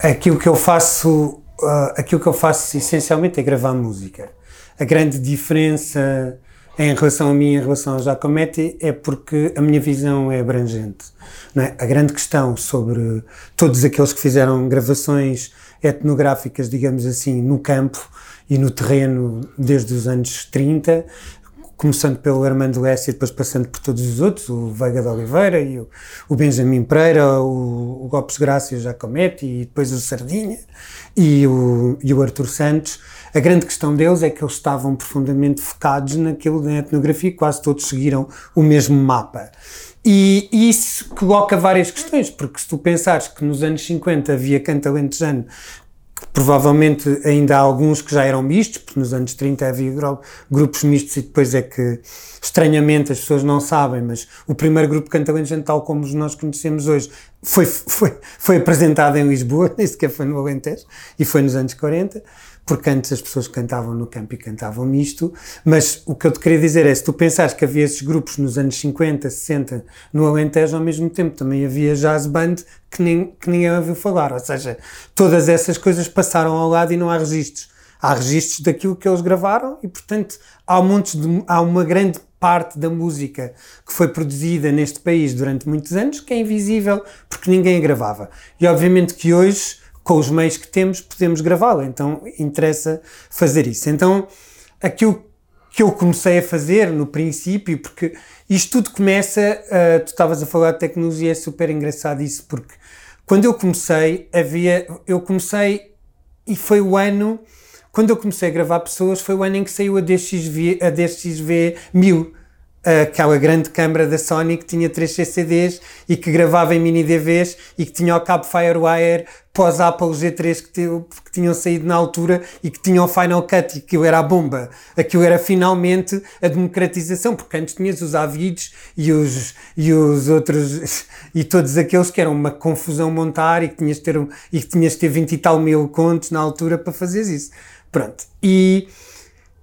Aquilo que eu faço, uh, aquilo que eu faço essencialmente é gravar música. A grande diferença em relação a mim, em relação ao Giacometti, é porque a minha visão é abrangente. É? A grande questão sobre todos aqueles que fizeram gravações etnográficas, digamos assim, no campo e no terreno desde os anos 30, começando pelo Armando Lessa e depois passando por todos os outros, o Veiga de Oliveira e o, o Benjamin Pereira, o, o Gopes Graça e o Giacometti e depois o Sardinha e o, e o Arthur Santos. A grande questão deles é que eles estavam profundamente focados naquilo da etnografia, quase todos seguiram o mesmo mapa. E, e isso coloca várias questões, porque se tu pensares que nos anos 50 havia canto alentejano provavelmente ainda há alguns que já eram mistos, porque nos anos 30 havia grupos mistos e depois é que, estranhamente, as pessoas não sabem, mas o primeiro grupo cantalentejano, tal como nós conhecemos hoje, foi, foi, foi apresentado em Lisboa, nem sequer foi no Alentejo, e foi nos anos 40 porque antes as pessoas cantavam no campo e cantavam misto, mas o que eu te queria dizer é, se tu pensares que havia esses grupos nos anos 50, 60, no Alentejo, ao mesmo tempo também havia jazz band que, nem, que ninguém ouviu falar, ou seja, todas essas coisas passaram ao lado e não há registros. Há registros daquilo que eles gravaram e, portanto, há, um de, há uma grande parte da música que foi produzida neste país durante muitos anos que é invisível porque ninguém a gravava. E obviamente que hoje com os meios que temos, podemos gravá-la. Então interessa fazer isso. Então aquilo que eu comecei a fazer no princípio, porque isto tudo começa, uh, tu estavas a falar de tecnologia, é super engraçado isso, porque quando eu comecei, havia, eu comecei e foi o ano, quando eu comecei a gravar pessoas, foi o ano em que saiu a DXV, a DXV 1000, aquela grande câmara da Sony que tinha 3 CCDs e que gravava em mini DVs e que tinha o cabo Firewire pós Apple G3 que, que, tinham saído na altura e que tinham o Final Cut e aquilo era a bomba. Aquilo era finalmente a democratização, porque antes tinhas os Avids e os, e os outros e todos aqueles que eram uma confusão montar e que tinhas de ter, e que tinhas ter 20 e tal mil contos na altura para fazer isso. Pronto. E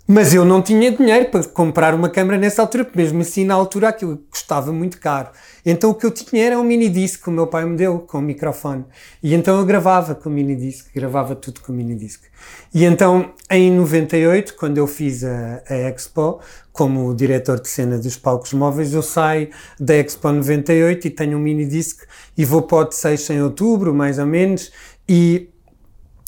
mas eu não tinha dinheiro para comprar uma câmera nessa altura, mesmo assim na altura aquilo custava muito caro. Então o que eu tinha era um mini disc que o meu pai me deu com o microfone. E então eu gravava com o mini disc, gravava tudo com o mini disc. E então em 98, quando eu fiz a, a Expo, como diretor de cena dos palcos móveis, eu saio da Expo 98 e tenho um mini disc e vou para o de 6 em outubro, mais ou menos, e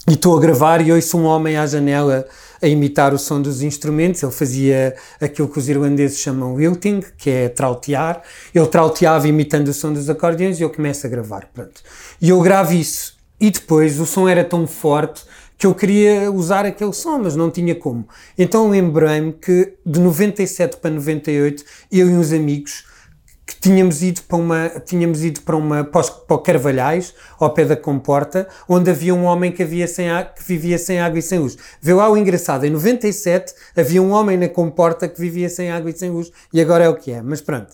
estou a gravar e ouço um homem à janela a imitar o som dos instrumentos. Ele fazia aquilo que os irlandeses chamam wilting, que é trautear. Ele trauteava imitando o som dos acordeões e eu começo a gravar. Pronto. E eu gravo isso. E depois o som era tão forte que eu queria usar aquele som, mas não tinha como. Então lembrei-me que de 97 para 98, eu e uns amigos que tínhamos ido para uma, tínhamos ido para uma, para, o Carvalhais, ao pé da Comporta, onde havia um homem que, havia sem que vivia sem água e sem luz. Vê lá o engraçado, em 97 havia um homem na Comporta que vivia sem água e sem luz, e agora é o que é, mas pronto.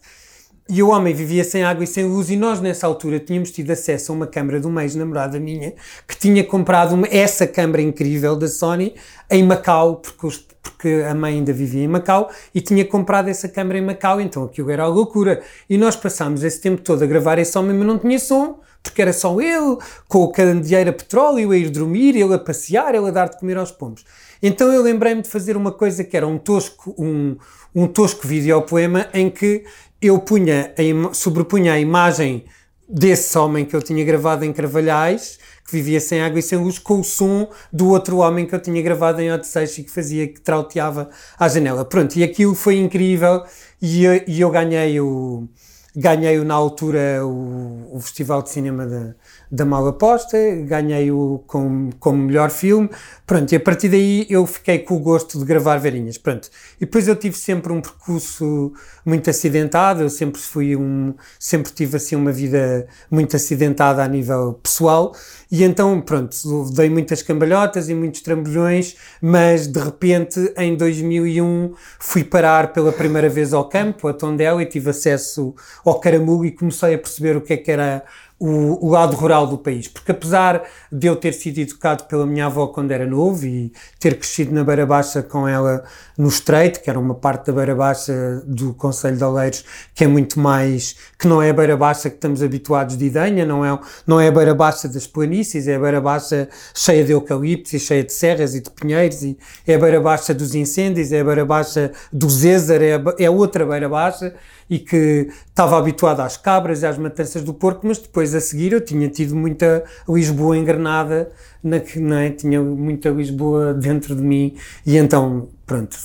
E o homem vivia sem água e sem luz, e nós nessa altura tínhamos tido acesso a uma câmara de uma ex-namorada minha que tinha comprado uma, essa câmara incrível da Sony em Macau, porque, os, porque a mãe ainda vivia em Macau e tinha comprado essa câmara em Macau, então aquilo era a loucura. E nós passámos esse tempo todo a gravar esse homem, mas não tinha som, porque era só ele, com o candeeiro a petróleo, a ir dormir, ele a passear, ele a dar de comer aos pombos. Então eu lembrei-me de fazer uma coisa que era um tosco, um, um tosco videopoema em que eu punha, a, sobrepunha a imagem desse homem que eu tinha gravado em Carvalhais, que vivia sem água e sem luz, com o som do outro homem que eu tinha gravado em Odisseis e que fazia, que trauteava à janela. Pronto, e aquilo foi incrível e eu, e eu ganhei o ganhei na altura o, o Festival de Cinema de, da Mal Aposta, ganhei-o como, como melhor filme, pronto, e a partir daí eu fiquei com o gosto de gravar velhinhas, pronto. E depois eu tive sempre um percurso muito acidentado, eu sempre fui um, sempre tive assim uma vida muito acidentada a nível pessoal, e então, pronto, dei muitas cambalhotas e muitos trambolhões, mas de repente, em 2001, fui parar pela primeira vez ao campo, a Tondela, e tive acesso ao caramulo e comecei a perceber o que é que era o, o, lado rural do país, porque apesar de eu ter sido educado pela minha avó quando era novo e ter crescido na Beira Baixa com ela no Estreito, que era uma parte da Beira Baixa do Conselho de Oleiros, que é muito mais, que não é a Beira Baixa que estamos habituados de Idanha, não é, não é a Beira Baixa das planícies, é a Beira Baixa cheia de eucaliptos e cheia de serras e de pinheiros, e é a Beira Baixa dos incêndios, é a Beira Baixa do Zézar, é, é outra Beira Baixa, e que estava habituado às cabras e às matanças do porco, mas depois a seguir eu tinha tido muita Lisboa engrenada, na que não é? tinha muita Lisboa dentro de mim e então, pronto,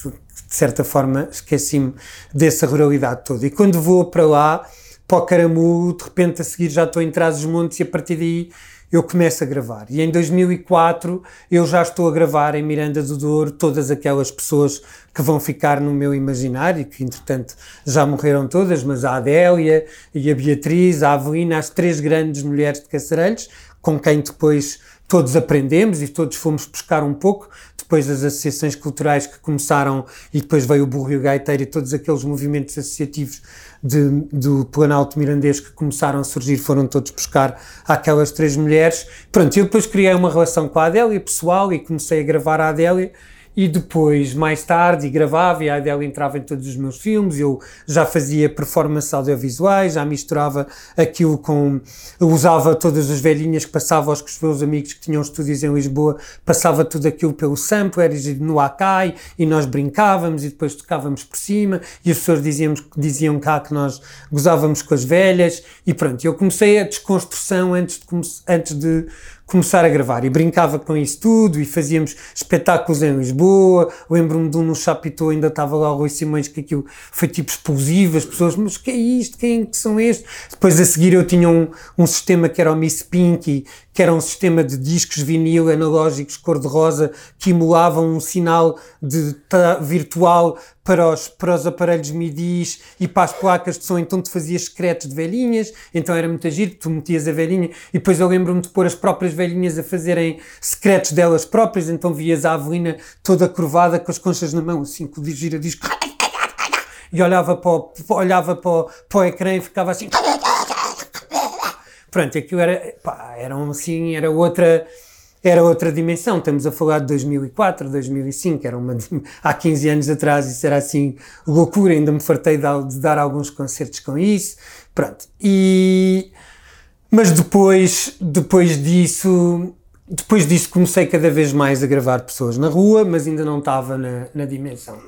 de certa forma esqueci-me dessa ruralidade toda. E quando vou para lá, para o Caramulo, de repente a seguir já estou em trás dos montes e a partir daí eu começo a gravar. E em 2004 eu já estou a gravar em Miranda do Douro todas aquelas pessoas que vão ficar no meu imaginário, que entretanto já morreram todas, mas a Adélia e a Beatriz, a Avelina, as três grandes mulheres de Caçarelhos, com quem depois todos aprendemos e todos fomos buscar um pouco, depois as associações culturais que começaram e depois veio o Burro e o Gaiteiro e todos aqueles movimentos associativos de, do Planalto Mirandês que começaram a surgir foram todos buscar aquelas três mulheres. Pronto, eu depois criei uma relação com a Adélia pessoal e comecei a gravar a Adélia e depois, mais tarde, gravava e a Adele entrava em todos os meus filmes, eu já fazia performances audiovisuais, já misturava aquilo com... usava todas as velhinhas que passava aos meus amigos que tinham estúdios em Lisboa, passava tudo aquilo pelo sampler no Akai e nós brincávamos e depois tocávamos por cima e as pessoas diziam, diziam cá que nós gozávamos com as velhas e pronto, eu comecei a desconstrução antes de, antes de começar a gravar e brincava com isso tudo e fazíamos espetáculos em Lisboa. Lembro-me de um no Chapitão, ainda estava lá o Rui Simões, que aquilo foi tipo explosivo. As pessoas, mas o que é isto? Quem é que são estes? Depois a seguir eu tinha um, um sistema que era o Miss Pinky, que era um sistema de discos vinil analógicos cor-de-rosa que emulavam um sinal de virtual para os, para os aparelhos MIDI e para as placas de som, então tu fazias secretos de velhinhas, então era muito agir, tu metias a velhinha, e depois eu lembro-me de pôr as próprias velhinhas a fazerem secretos delas próprias, então vias a Avelina toda curvada com as conchas na mão, assim, com o gira-disco, e olhava para o, olhava para o, para o ecrã e ficava assim Pronto, aquilo era, pá, era assim, era outra, era outra dimensão. Estamos a falar de 2004, 2005, era uma, há 15 anos atrás, isso era assim loucura. Ainda me fartei de, de dar alguns concertos com isso. Pronto, e. Mas depois, depois disso, depois disso comecei cada vez mais a gravar pessoas na rua, mas ainda não estava na, na dimensão.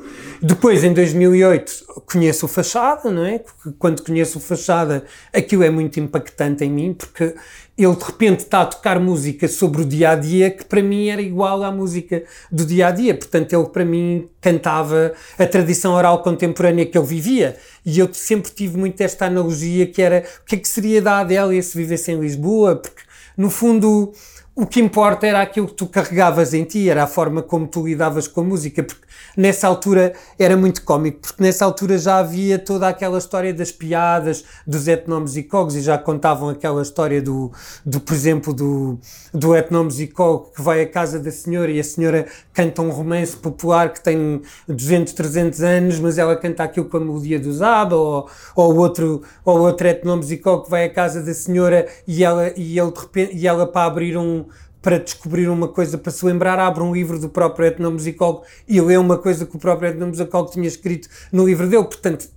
Depois, em 2008, conheço o Fachada, não é? Quando conheço o Fachada, aquilo é muito impactante em mim, porque ele de repente está a tocar música sobre o dia a dia que para mim era igual à música do dia a dia. Portanto, ele para mim cantava a tradição oral contemporânea que ele vivia. E eu sempre tive muito esta analogia que era o que é que seria da Adélia se vivesse em Lisboa, porque no fundo o que importa era aquilo que tu carregavas em ti, era a forma como tu lidavas com a música, porque nessa altura era muito cómico, porque nessa altura já havia toda aquela história das piadas, dos etnomusicólogos, e já contavam aquela história do, do por exemplo, do, do etnomusicólogo que vai à casa da senhora e a senhora canta um romance popular que tem 200, 300 anos, mas ela canta aquilo com a melodia do Zaba, ou, ou outro, ou outro etnomusicólogo que vai à casa da senhora e ela, e ele e ela para abrir um para descobrir uma coisa, para se lembrar, abre um livro do próprio etnomusicólogo e lê uma coisa que o próprio etnomusicólogo tinha escrito no livro dele. Portanto,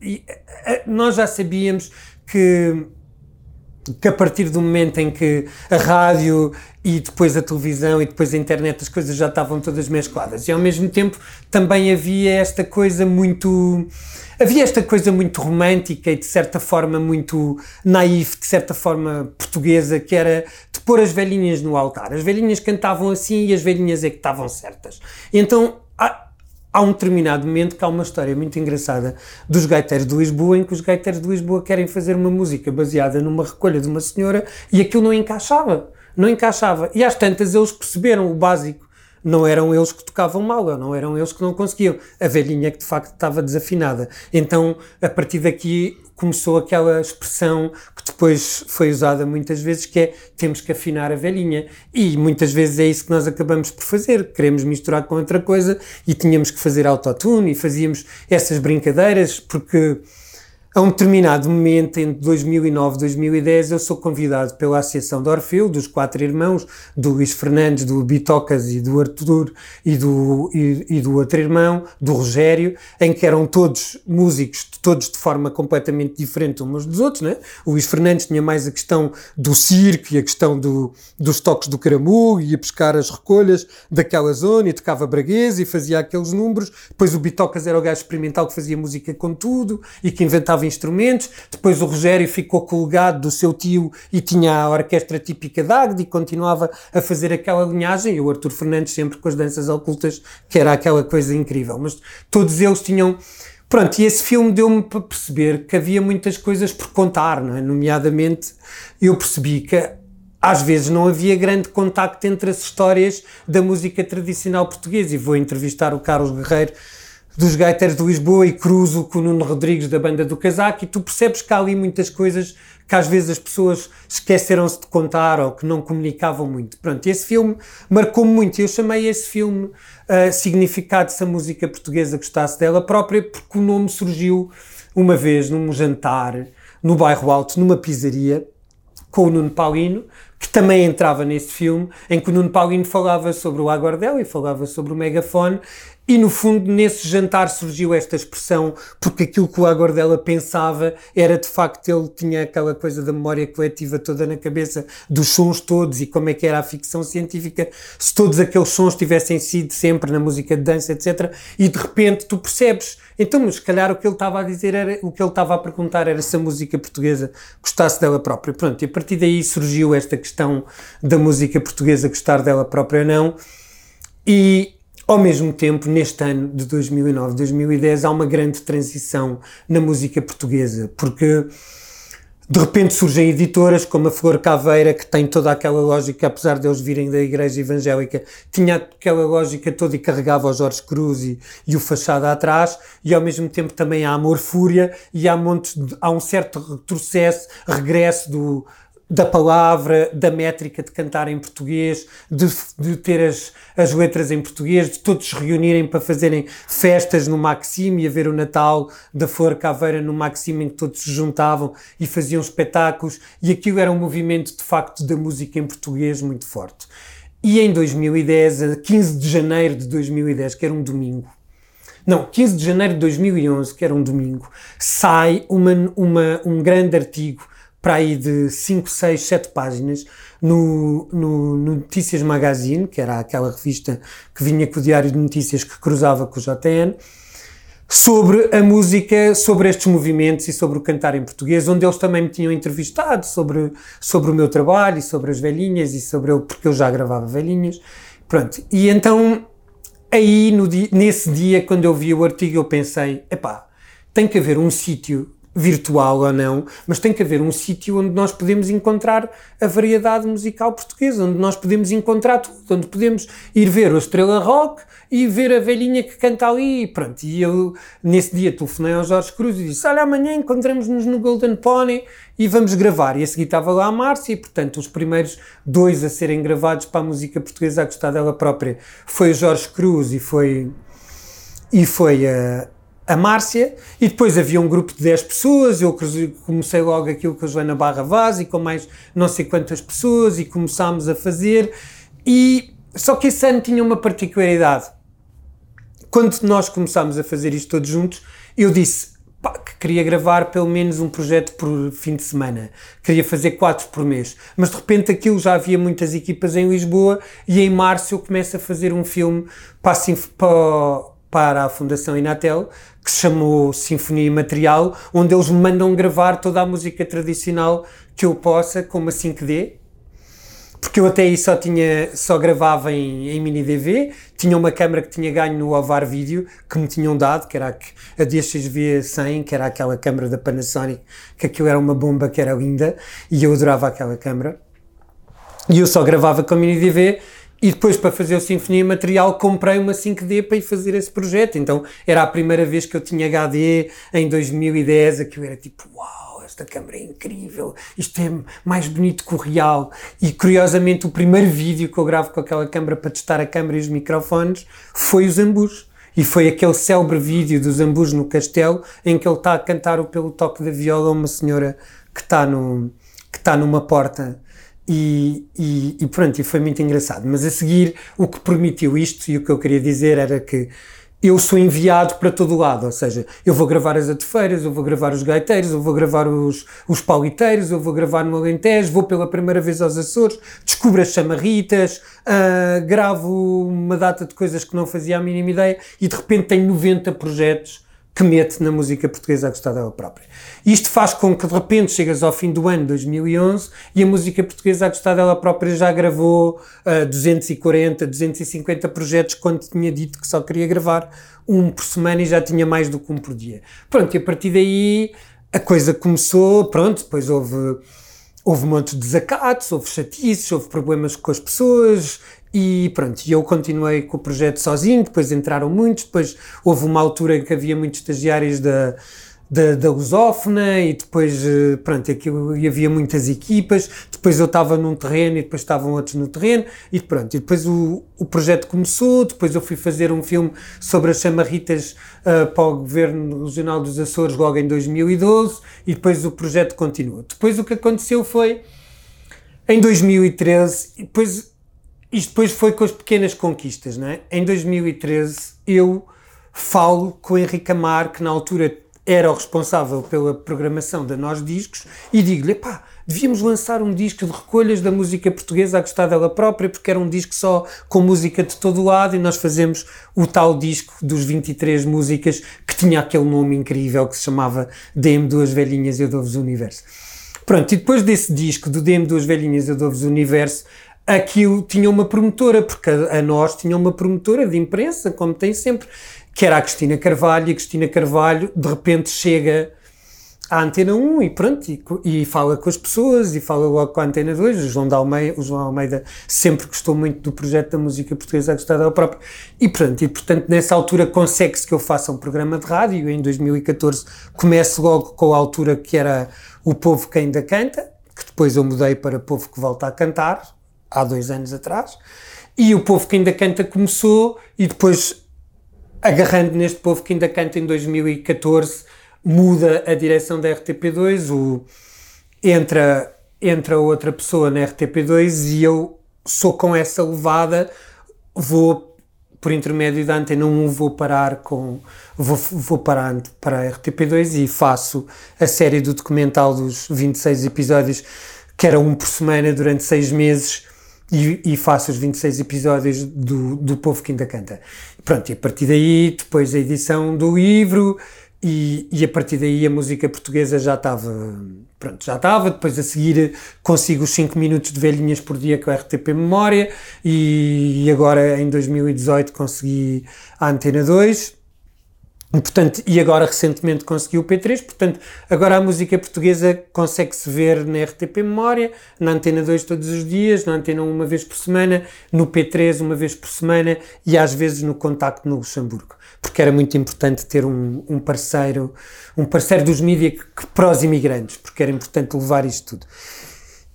nós já sabíamos que, que a partir do momento em que a rádio e depois a televisão e depois a internet as coisas já estavam todas mescladas. E ao mesmo tempo também havia esta coisa muito havia esta coisa muito romântica e de certa forma muito naif, de certa forma portuguesa, que era de pôr as velhinhas no altar. As velhinhas cantavam assim e as velhinhas é que estavam certas. Então há um determinado momento que há uma história muito engraçada dos gaiteiros de Lisboa, em que os gaiteiros de Lisboa querem fazer uma música baseada numa recolha de uma senhora e aquilo não encaixava. Não encaixava. E às tantas eles perceberam o básico. Não eram eles que tocavam mal, não eram eles que não conseguiam. A velhinha que de facto estava desafinada. Então, a partir daqui, começou aquela expressão que depois foi usada muitas vezes, que é temos que afinar a velhinha. E muitas vezes é isso que nós acabamos por fazer. Queremos misturar com outra coisa e tínhamos que fazer autotune e fazíamos essas brincadeiras porque a um determinado momento, entre 2009 e 2010, eu sou convidado pela Associação de Orfeu, dos quatro irmãos, do Luís Fernandes, do Bitocas e do Artur e do, e, e, do outro irmão, do Rogério, em que eram todos músicos, todos de forma completamente diferente uns dos outros. Né? O Luís Fernandes tinha mais a questão do circo e a questão do, dos toques do caramu, ia pescar as recolhas daquela zona e tocava braguês e fazia aqueles números. Depois o Bitocas era o gajo experimental que fazia música com tudo e que inventava instrumentos. Depois o Rogério ficou com o legado do seu tio e tinha a orquestra típica da Agde e continuava a fazer aquela linhagem. E o Arthur Fernandes sempre com as danças ocultas, que era aquela coisa incrível. Mas todos eles tinham. Pronto, e esse filme deu-me para perceber que havia muitas coisas por contar, não é? Nomeadamente, eu percebi que às vezes não havia grande contacto entre as histórias da música tradicional portuguesa. E vou entrevistar o Carlos Guerreiro dos gaiteiros de Lisboa e cruzo com o Nuno Rodrigues da banda do Casaco e tu percebes que há ali muitas coisas que às vezes as pessoas esqueceram-se de contar ou que não comunicavam muito. Pronto, esse filme marcou-me muito. Eu chamei esse filme uh, Significado se a música portuguesa gostasse dela própria porque o nome surgiu uma vez num jantar no bairro Alto, numa pizzaria, com o Nuno Paulino, que também entrava nesse filme, em que o Nuno Paulino falava sobre o aguardel e falava sobre o megafone, e no fundo, nesse jantar surgiu esta expressão, porque aquilo que o Agordela pensava era de facto ele tinha aquela coisa da memória coletiva toda na cabeça, dos sons todos e como é que era a ficção científica, se todos aqueles sons tivessem sido sempre na música de dança, etc. E de repente tu percebes, então, mas se calhar o que ele estava a dizer era, o que ele estava a perguntar era se a música portuguesa gostasse dela própria. Pronto, e a partir daí surgiu esta questão da música portuguesa gostar dela própria ou não. E ao mesmo tempo, neste ano de 2009, 2010, há uma grande transição na música portuguesa, porque de repente surgem editoras como a Flor Caveira, que tem toda aquela lógica, apesar de eles virem da igreja evangélica, tinha aquela lógica toda e carregava o Jorge Cruz e, e o Fachada atrás, e ao mesmo tempo também há Amor Fúria, e há, há um certo retrocesso, regresso do, da palavra, da métrica de cantar em português, de, de ter as, as letras em português, de todos se reunirem para fazerem festas no Maxime e haver o Natal da Flor Caveira no Maxime em que todos se juntavam e faziam espetáculos e aquilo era um movimento de facto da música em português muito forte. E em 2010, 15 de janeiro de 2010, que era um domingo, não, 15 de janeiro de 2011, que era um domingo, sai uma, uma, um grande artigo para aí de 5, 6, 7 páginas no, no, no, Notícias Magazine, que era aquela revista que vinha com o Diário de Notícias que cruzava com o JN, sobre a música, sobre estes movimentos e sobre o cantar em português, onde eles também me tinham entrevistado sobre, sobre o meu trabalho e sobre as velhinhas e sobre eu, porque eu já gravava velhinhas. Pronto, e então aí no dia, nesse dia, quando eu vi o artigo, eu pensei: epá, tem que haver um sítio virtual ou não, mas tem que haver um sítio onde nós podemos encontrar a variedade musical portuguesa, onde nós podemos encontrar tudo, onde podemos ir ver o Estrela Rock e ver a velhinha que canta ali, e pronto. E eu, nesse dia, telefonei ao Jorge Cruz e disse, olha, amanhã encontramos-nos no Golden Pony e vamos gravar. E a seguir estava lá a Márcia, e portanto os primeiros dois a serem gravados para a música portuguesa a gostar dela própria foi o Jorge Cruz e foi... E foi a, a Márcia, e depois havia um grupo de 10 pessoas, eu comecei logo aquilo com a Joana Barra Vaz e com mais não sei quantas pessoas, e começámos a fazer, e só que esse ano tinha uma particularidade. Quando nós começámos a fazer isto todos juntos, eu disse pá, que queria gravar pelo menos um projeto por fim de semana, queria fazer quatro por mês, mas de repente aquilo já havia muitas equipas em Lisboa, e em março eu começo a fazer um filme para, para para a Fundação Inatel, que se chamou Sinfonia Imaterial, onde eles me mandam gravar toda a música tradicional que eu possa, com uma 5D, porque eu até aí só tinha, só gravava em, em mini DV, tinha uma câmera que tinha ganho no Ovar Video, que me tinham dado, que era a, a DXV100, que era aquela câmera da Panasonic, que aquilo era uma bomba que era linda, e eu adorava aquela câmera. E eu só gravava com mini DV, e depois, para fazer o Sinfonia Material, comprei uma 5D para ir fazer esse projeto. Então, era a primeira vez que eu tinha HD em 2010, aquilo era tipo, uau, esta câmera é incrível, isto é mais bonito que o real. E, curiosamente, o primeiro vídeo que eu gravo com aquela câmera para testar a câmera e os microfones foi os Ambus. E foi aquele célebre vídeo dos Ambus no castelo, em que ele está a cantar pelo toque da viola uma senhora que está, no, que está numa porta e, e, e, pronto, e foi muito engraçado. Mas a seguir, o que permitiu isto e o que eu queria dizer era que eu sou enviado para todo lado, ou seja, eu vou gravar as atefeiras, eu vou gravar os gaiteiros, eu vou gravar os, os pauliteiros, eu vou gravar no Alentejo, vou pela primeira vez aos Açores, descubro as chamarritas, uh, gravo uma data de coisas que não fazia a mínima ideia e de repente tenho 90 projetos que mete na música portuguesa a gostar dela própria. Isto faz com que de repente chegas ao fim do ano 2011 e a música portuguesa a gostar dela própria já gravou uh, 240, 250 projetos quando tinha dito que só queria gravar um por semana e já tinha mais do que um por dia. Pronto, e a partir daí a coisa começou, pronto, depois houve houve um monte de desacatos, houve chatices, houve problemas com as pessoas, e pronto, eu continuei com o projeto sozinho, depois entraram muitos, depois houve uma altura em que havia muitos estagiários da, da, da lusófona e depois, eh, pronto, aquilo, e havia muitas equipas, depois eu estava num terreno e depois estavam outros no terreno e pronto, e depois o, o projeto começou, depois eu fui fazer um filme sobre as chamarritas uh, para o Governo Regional dos Açores logo em 2012 e depois o projeto continuou. Depois o que aconteceu foi, em 2013, depois isto depois foi com as pequenas conquistas, não é? Em 2013 eu falo com o Henrique Amar, que na altura era o responsável pela programação da Nós Discos, e digo-lhe, pá, devíamos lançar um disco de recolhas da música portuguesa a gostar dela própria, porque era um disco só com música de todo lado, e nós fazemos o tal disco dos 23 músicas que tinha aquele nome incrível que se chamava DM Duas Velhinhas e Eu Dou-vos Universo. Pronto, e depois desse disco do DM Duas Velhinhas e Eu Dou-vos Universo, aquilo tinha uma promotora, porque a, a, nós tinha uma promotora de imprensa, como tem sempre, que era a Cristina Carvalho, e a Cristina Carvalho de repente chega à Antena 1 e pronto, e, e, fala com as pessoas, e fala logo com a Antena 2, o João, Almeida, o João Almeida sempre gostou muito do projeto da música portuguesa a gostar dela própria, e pronto, e portanto nessa altura consegue-se que eu faça um programa de rádio, em 2014 começo logo com a altura que era O Povo que Ainda Canta, que depois eu mudei para Povo que Volta a Cantar, há dois anos atrás, e o povo que ainda canta começou, e depois, agarrando neste povo que ainda canta em 2014, muda a direção da RTP2, o, entra, entra outra pessoa na RTP2 e eu sou com essa levada, vou por intermédio da Antena 1 vou parar com vou, vou parar para a RTP2 e faço a série do documental dos 26 episódios que era um por semana durante seis meses e, e faço os 26 episódios do, do Povo que ainda canta. Pronto, e a partir daí, depois a edição do livro, e, e, a partir daí a música portuguesa já estava, pronto, já estava, depois a seguir consigo os 5 minutos de velhinhas por dia com a RTP Memória, e, e agora em 2018 consegui a Antena 2, Portanto, e agora recentemente conseguiu o P3, portanto, agora a música portuguesa consegue-se ver na RTP Memória, na Antena 2 todos os dias, na Antena 1 uma vez por semana, no P3 uma vez por semana e às vezes no Contacto no Luxemburgo, porque era muito importante ter um, um parceiro, um parceiro dos mídias para os imigrantes, porque era importante levar isto tudo.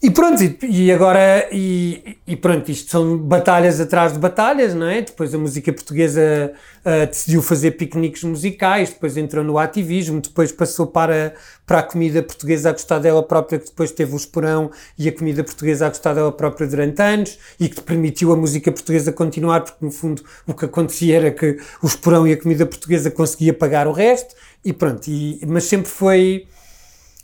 E pronto, e, agora, e, e, pronto, isto são batalhas atrás de batalhas, não é? Depois a música portuguesa uh, decidiu fazer piqueniques musicais, depois entrou no ativismo, depois passou para, para a comida portuguesa a gostar dela própria, que depois teve o esporão e a comida portuguesa a gostar dela própria durante anos, e que permitiu a música portuguesa continuar, porque no fundo o que acontecia era que o esporão e a comida portuguesa conseguia pagar o resto, e pronto, e, mas sempre foi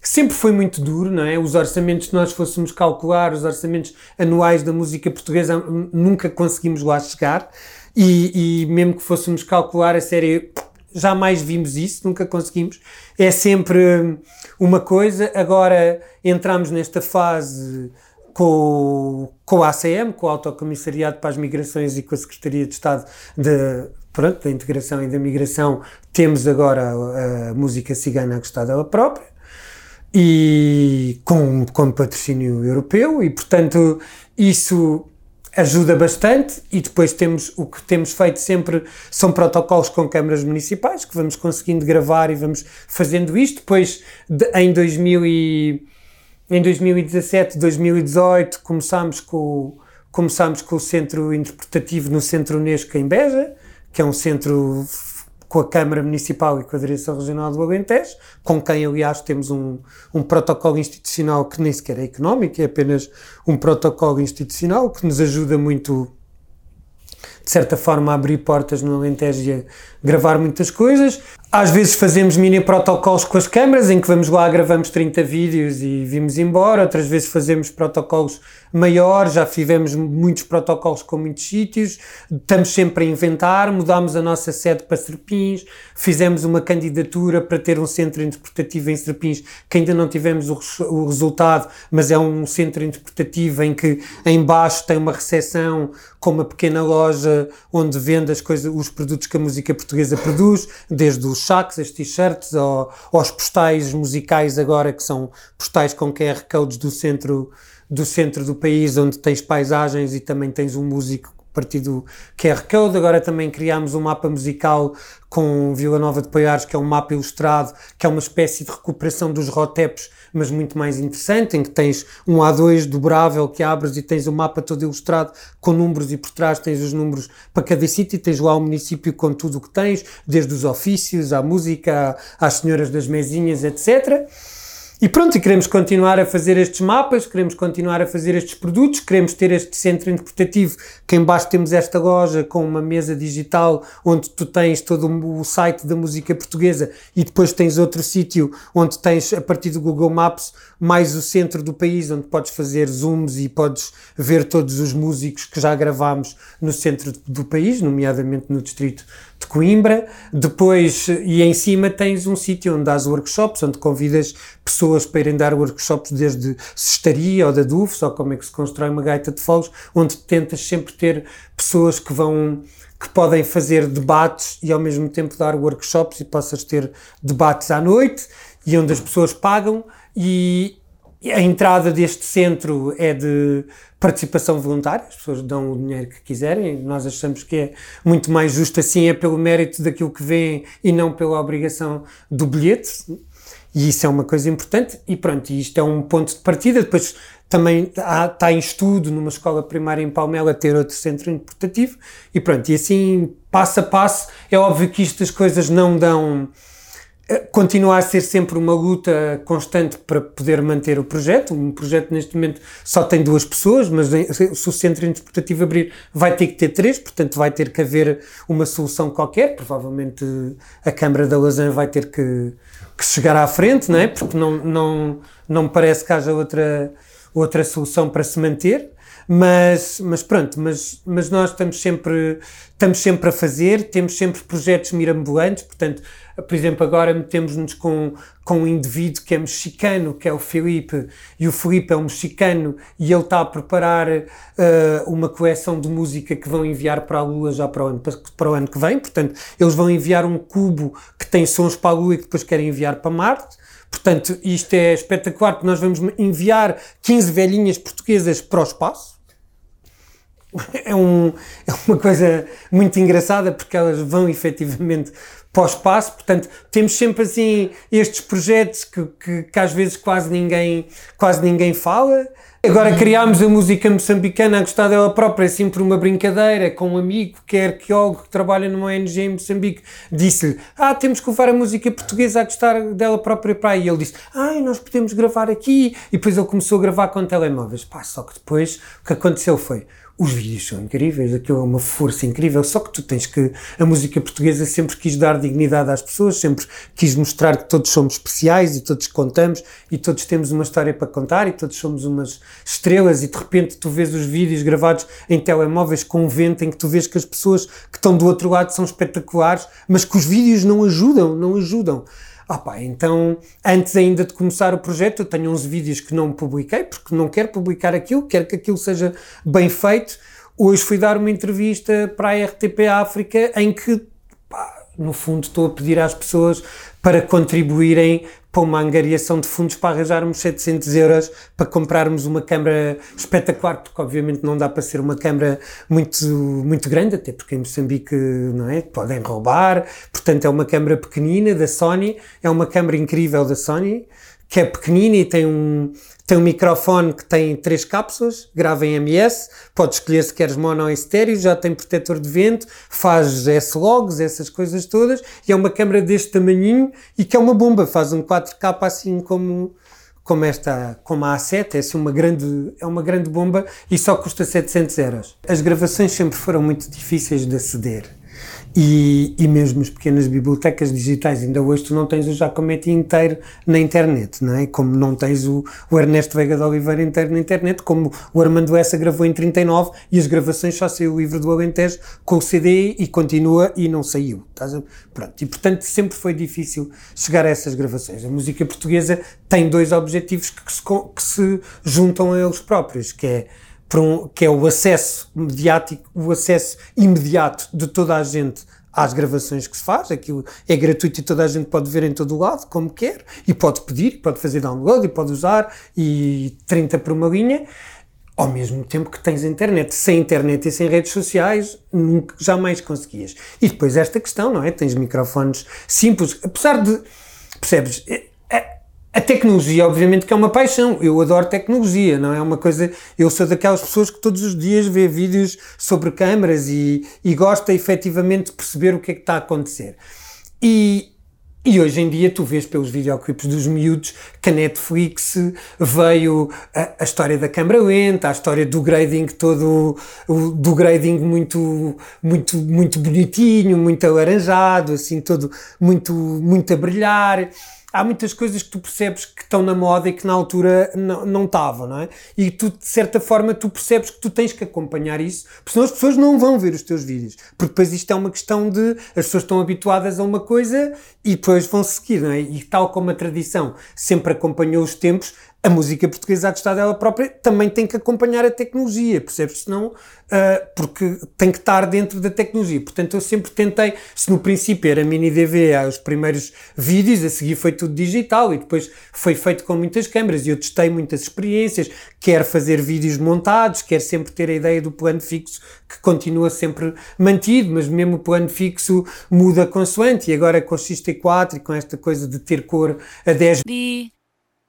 sempre foi muito duro, não é? Os orçamentos, se nós fôssemos calcular, os orçamentos anuais da música portuguesa, nunca conseguimos lá chegar. E, e mesmo que fôssemos calcular a série, jamais vimos isso, nunca conseguimos. É sempre uma coisa. Agora entramos nesta fase com, com a ACM, com o Autocomissariado para as Migrações e com a Secretaria de Estado de, pronto, da Integração e da Migração, temos agora a, a música cigana a gostar dela própria e com, com patrocínio europeu e portanto isso ajuda bastante. E depois temos o que temos feito sempre são protocolos com câmaras municipais que vamos conseguindo gravar e vamos fazendo isto. Depois de, em 2000 e, em 2017 2018 começámos com começámos com o centro interpretativo no centro Unesco em Beja que é um centro com a Câmara Municipal e com a Direção Regional do Alentejo, com quem, aliás, temos um, um protocolo institucional que nem sequer é económico, é apenas um protocolo institucional que nos ajuda muito, de certa forma, a abrir portas no Alentejo e gravar muitas coisas. Às vezes fazemos mini protocolos com as câmaras, em que vamos lá, gravamos 30 vídeos e vimos embora. Outras vezes fazemos protocolos maiores, já fizemos muitos protocolos com muitos sítios. Estamos sempre a inventar, mudámos a nossa sede para Serpins, fizemos uma candidatura para ter um centro interpretativo em Serpins, que ainda não tivemos o, o resultado, mas é um centro interpretativo em que embaixo tem uma recepção com uma pequena loja onde vende as coisas, os produtos que a música portuguesa produz, desde os sacos, as t-shirts, ao, aos postais musicais agora, que são postais com QR codes do centro, do centro do país, onde tens paisagens e também tens um músico a partir do QR Code. Agora também criámos um mapa musical com Vila Nova de Poiares, que é um mapa ilustrado, que é uma espécie de recuperação dos rotepos mas muito mais interessante, em que tens um A2 dobrável que abres e tens o mapa todo ilustrado com números e por trás tens os números para cada sítio e tens lá o município com tudo o que tens, desde os ofícios, à música, às senhoras das mesinhas, etc. E pronto, e queremos continuar a fazer estes mapas, queremos continuar a fazer estes produtos, queremos ter este centro interpretativo, que embaixo temos esta loja com uma mesa digital onde tu tens todo o site da música portuguesa e depois tens outro sítio onde tens, a partir do Google Maps, mais o centro do país, onde podes fazer zooms e podes ver todos os músicos que já gravámos no centro do país, nomeadamente no distrito de Coimbra. Depois, e em cima tens um sítio onde dás workshops, onde convidas pessoas para irem dar workshops desde cestaria ou da DUFs, ou como é que se constrói uma gaita de fogos, onde tentas sempre ter pessoas que vão que podem fazer debates e ao mesmo tempo dar workshops e possas ter debates à noite e onde as pessoas pagam e a entrada deste centro é de participação voluntária, as pessoas dão o dinheiro que quiserem, nós achamos que é muito mais justo assim, é pelo mérito daquilo que vêem e não pela obrigação do bilhete, e isso é uma coisa importante, e pronto, isto é um ponto de partida, depois também há, está em estudo numa escola primária em Palmela ter outro centro interpretativo, e pronto, e assim, passo a passo, é óbvio que isto as coisas não dão continua a ser sempre uma luta constante para poder manter o projeto. Um projeto neste momento só tem duas pessoas, mas se o centro interpretativo abrir vai ter que ter três, portanto vai ter que haver uma solução qualquer. Provavelmente a Câmara da Lausanne vai ter que, que chegar à frente, não é? porque não, não, não parece que haja outra, outra solução para se manter. Mas, mas pronto, mas, mas nós estamos sempre, estamos sempre a fazer, temos sempre projetos mirabolantes, portanto, por exemplo, agora metemos-nos com, com um indivíduo que é mexicano, que é o Felipe, e o Felipe é um mexicano e ele está a preparar uh, uma coleção de música que vão enviar para a Lua já para o, ano, para o ano que vem, portanto, eles vão enviar um cubo que tem sons para a Lua e que depois querem enviar para Marte. Portanto, isto é espetacular, porque nós vamos enviar 15 velhinhas portuguesas para o espaço é, um, é uma coisa muito engraçada porque elas vão efetivamente para o espaço, portanto temos sempre assim estes projetos que, que, que às vezes quase ninguém, quase ninguém fala. Agora criámos a música moçambicana a gostar dela própria, assim por uma brincadeira, com um amigo que é arqueólogo que trabalha numa ONG em Moçambique, disse-lhe, ah, temos que levar a música portuguesa a gostar dela própria para aí. E ele disse, ah, nós podemos gravar aqui. E depois ele começou a gravar com telemóveis. Pá, só que depois o que aconteceu foi, os vídeos são incríveis, aquilo é uma força incrível, só que tu tens que. A música portuguesa sempre quis dar dignidade às pessoas, sempre quis mostrar que todos somos especiais e todos contamos e todos temos uma história para contar e todos somos umas estrelas. E de repente tu vês os vídeos gravados em telemóveis com um vento em que tu vês que as pessoas que estão do outro lado são espetaculares, mas que os vídeos não ajudam, não ajudam. Ah pá, então, antes ainda de começar o projeto, eu tenho uns vídeos que não publiquei, porque não quero publicar aquilo, quero que aquilo seja bem feito. Hoje fui dar uma entrevista para a RTP África em que, pá, no fundo, estou a pedir às pessoas para contribuírem para uma angariação de fundos para arranjarmos 700 euros para comprarmos uma câmara espetacular, porque obviamente não dá para ser uma câmara muito, muito grande, até porque em Moçambique não é? podem roubar, portanto é uma câmara pequenina da Sony, é uma câmara incrível da Sony, que é pequenina e tem um, tem um microfone que tem três cápsulas, grava em MS, pode escolher se queres mono ou estéreo, já tem protetor de vento, faz S-Logs, essas coisas todas, e é uma câmera deste tamanhinho e que é uma bomba, faz um 4K assim como, como esta, como a A7, é assim uma grande, é uma grande bomba e só custa 700 euros. As gravações sempre foram muito difíceis de aceder. E, e mesmo as pequenas bibliotecas digitais, ainda hoje tu não tens o Giacometti inteiro na internet, não é? Como não tens o, o Ernesto Veiga de Oliveira inteiro na internet, como o Armando Essa gravou em 39 e as gravações só saiu o livro do Alentejo com o CD e continua e não saiu. Estás a... Pronto. E portanto sempre foi difícil chegar a essas gravações. A música portuguesa tem dois objetivos que se, que se juntam a eles próprios, que é um, que é o acesso mediático, o acesso imediato de toda a gente às gravações que se faz, aquilo é gratuito e toda a gente pode ver em todo o lado, como quer, e pode pedir, pode fazer download e pode usar, e 30 por uma linha, ao mesmo tempo que tens internet. Sem internet e sem redes sociais, nunca, jamais conseguias. E depois esta questão, não é? Tens microfones simples, apesar de, percebes, a tecnologia, obviamente, que é uma paixão. Eu adoro tecnologia, não é uma coisa. Eu sou daquelas pessoas que todos os dias vê vídeos sobre câmaras e, e gosta efetivamente de perceber o que é que está a acontecer. E, e hoje em dia tu vês pelos videoclipes dos miúdos que a Netflix veio a, a, história da câmara lenta, a história do grading todo, o, do grading muito, muito, muito bonitinho, muito alaranjado, assim, todo muito, muito a brilhar há muitas coisas que tu percebes que estão na moda e que na altura não estavam, não é? E tu, de certa forma, tu percebes que tu tens que acompanhar isso, porque senão as pessoas não vão ver os teus vídeos. Porque depois isto é uma questão de as pessoas estão habituadas a uma coisa e depois vão seguir, não é? E tal como a tradição sempre acompanhou os tempos, a música portuguesa a gostar dela própria também tem que acompanhar a tecnologia, percebes? Senão, uh, porque tem que estar dentro da tecnologia. Portanto, eu sempre tentei, se no princípio era mini DV, os primeiros vídeos, a seguir foi tudo digital e depois foi feito com muitas câmaras e eu testei muitas experiências, quer fazer vídeos montados, quer sempre ter a ideia do plano fixo que continua sempre mantido, mas mesmo o plano fixo muda consoante e agora com o XT4 e com esta coisa de ter cor a 10 The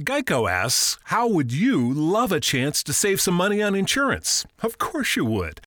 Geico asks, How would you love a chance to save some money on insurance? Of course you would.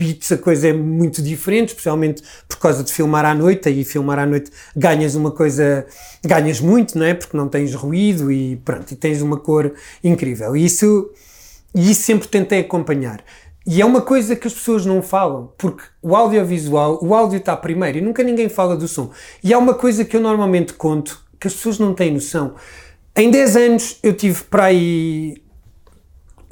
Beats a coisa é muito diferente, especialmente por causa de filmar à noite, e filmar à noite ganhas uma coisa, ganhas muito, não é? Porque não tens ruído e pronto, e tens uma cor incrível. E isso, e isso sempre tentei acompanhar. E é uma coisa que as pessoas não falam, porque o audiovisual, o áudio está primeiro e nunca ninguém fala do som. E há uma coisa que eu normalmente conto que as pessoas não têm noção. Em 10 anos eu tive para aí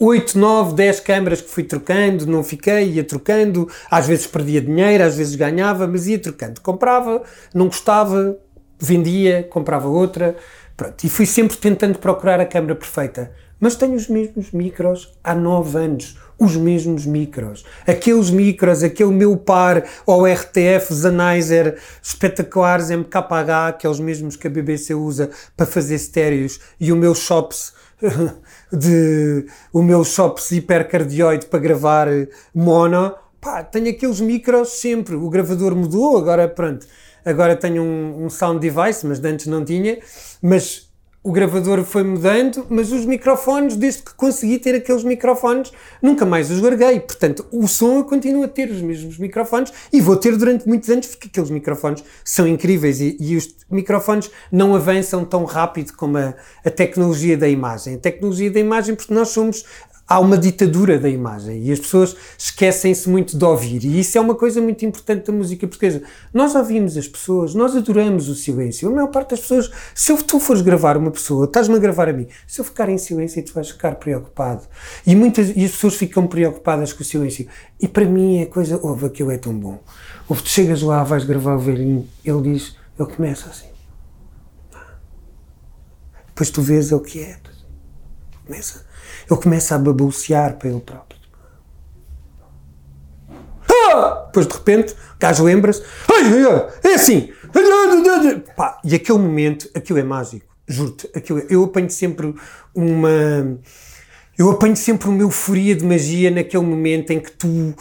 8, 9, 10 câmaras que fui trocando, não fiquei, ia trocando, às vezes perdia dinheiro, às vezes ganhava, mas ia trocando. Comprava, não gostava, vendia, comprava outra, pronto. E fui sempre tentando procurar a câmara perfeita. Mas tenho os mesmos micros há 9 anos, os mesmos micros. Aqueles micros, aquele meu par ORTF Sennheiser espetaculares MKH, que é os mesmos que a BBC usa para fazer estéreos, e o meu Shops de o meu Shops hipercardioide para gravar mono, pá, tenho aqueles micros sempre. O gravador mudou, agora pronto, agora tenho um, um sound device, mas antes não tinha. Mas o gravador foi mudando, mas os microfones, desde que consegui ter aqueles microfones, nunca mais os larguei. Portanto, o som eu continuo a ter os mesmos microfones e vou ter durante muitos anos, porque aqueles microfones são incríveis e, e os microfones não avançam tão rápido como a, a tecnologia da imagem. A tecnologia da imagem, porque nós somos há uma ditadura da imagem e as pessoas esquecem-se muito de ouvir. E isso é uma coisa muito importante da música portuguesa. Nós ouvimos as pessoas, nós adoramos o silêncio. A maior parte das pessoas, se eu, tu fores gravar uma pessoa, estás-me a gravar a mim, se eu ficar em silêncio, tu vais ficar preocupado. E, muitas, e as pessoas ficam preocupadas com o silêncio. E para mim é coisa, ouve, aquilo é tão bom. Ouve, tu chegas lá, vais gravar o velhinho, ele diz, ele começa assim. Depois tu vês o que é. Começa ele começa a babucear para ele próprio. Ah! Depois de repente, o gajo lembra-se, é assim, Pá, e aquele momento, aquilo é mágico, juro-te, aquilo é, eu apanho sempre uma, eu apanho sempre uma euforia de magia naquele momento em que tu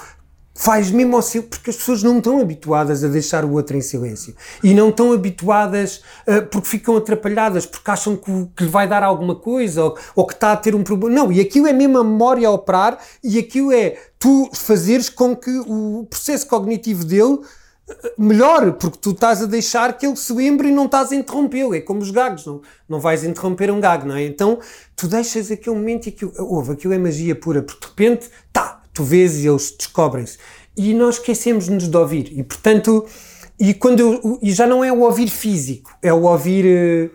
faz mesmo ao porque as pessoas não estão habituadas a deixar o outro em silêncio. E não estão habituadas uh, porque ficam atrapalhadas, porque acham que, que lhe vai dar alguma coisa ou, ou, que está a ter um problema. Não, e aquilo é mesmo a memória a operar e aquilo é tu fazeres com que o processo cognitivo dele eh, melhor, porque tu estás a deixar que ele se lembre e não estás a interrompê-lo. É como os gagos, não, não vais interromper um gago, não é? Então tu deixas aquele momento e aquilo, ouve, aquilo é magia pura, porque de repente, tá, tu vês e eles descobrem-se. E nós esquecemos-nos de ouvir. E portanto, e, quando eu, e já não é o ouvir físico, é o ouvir. Eh,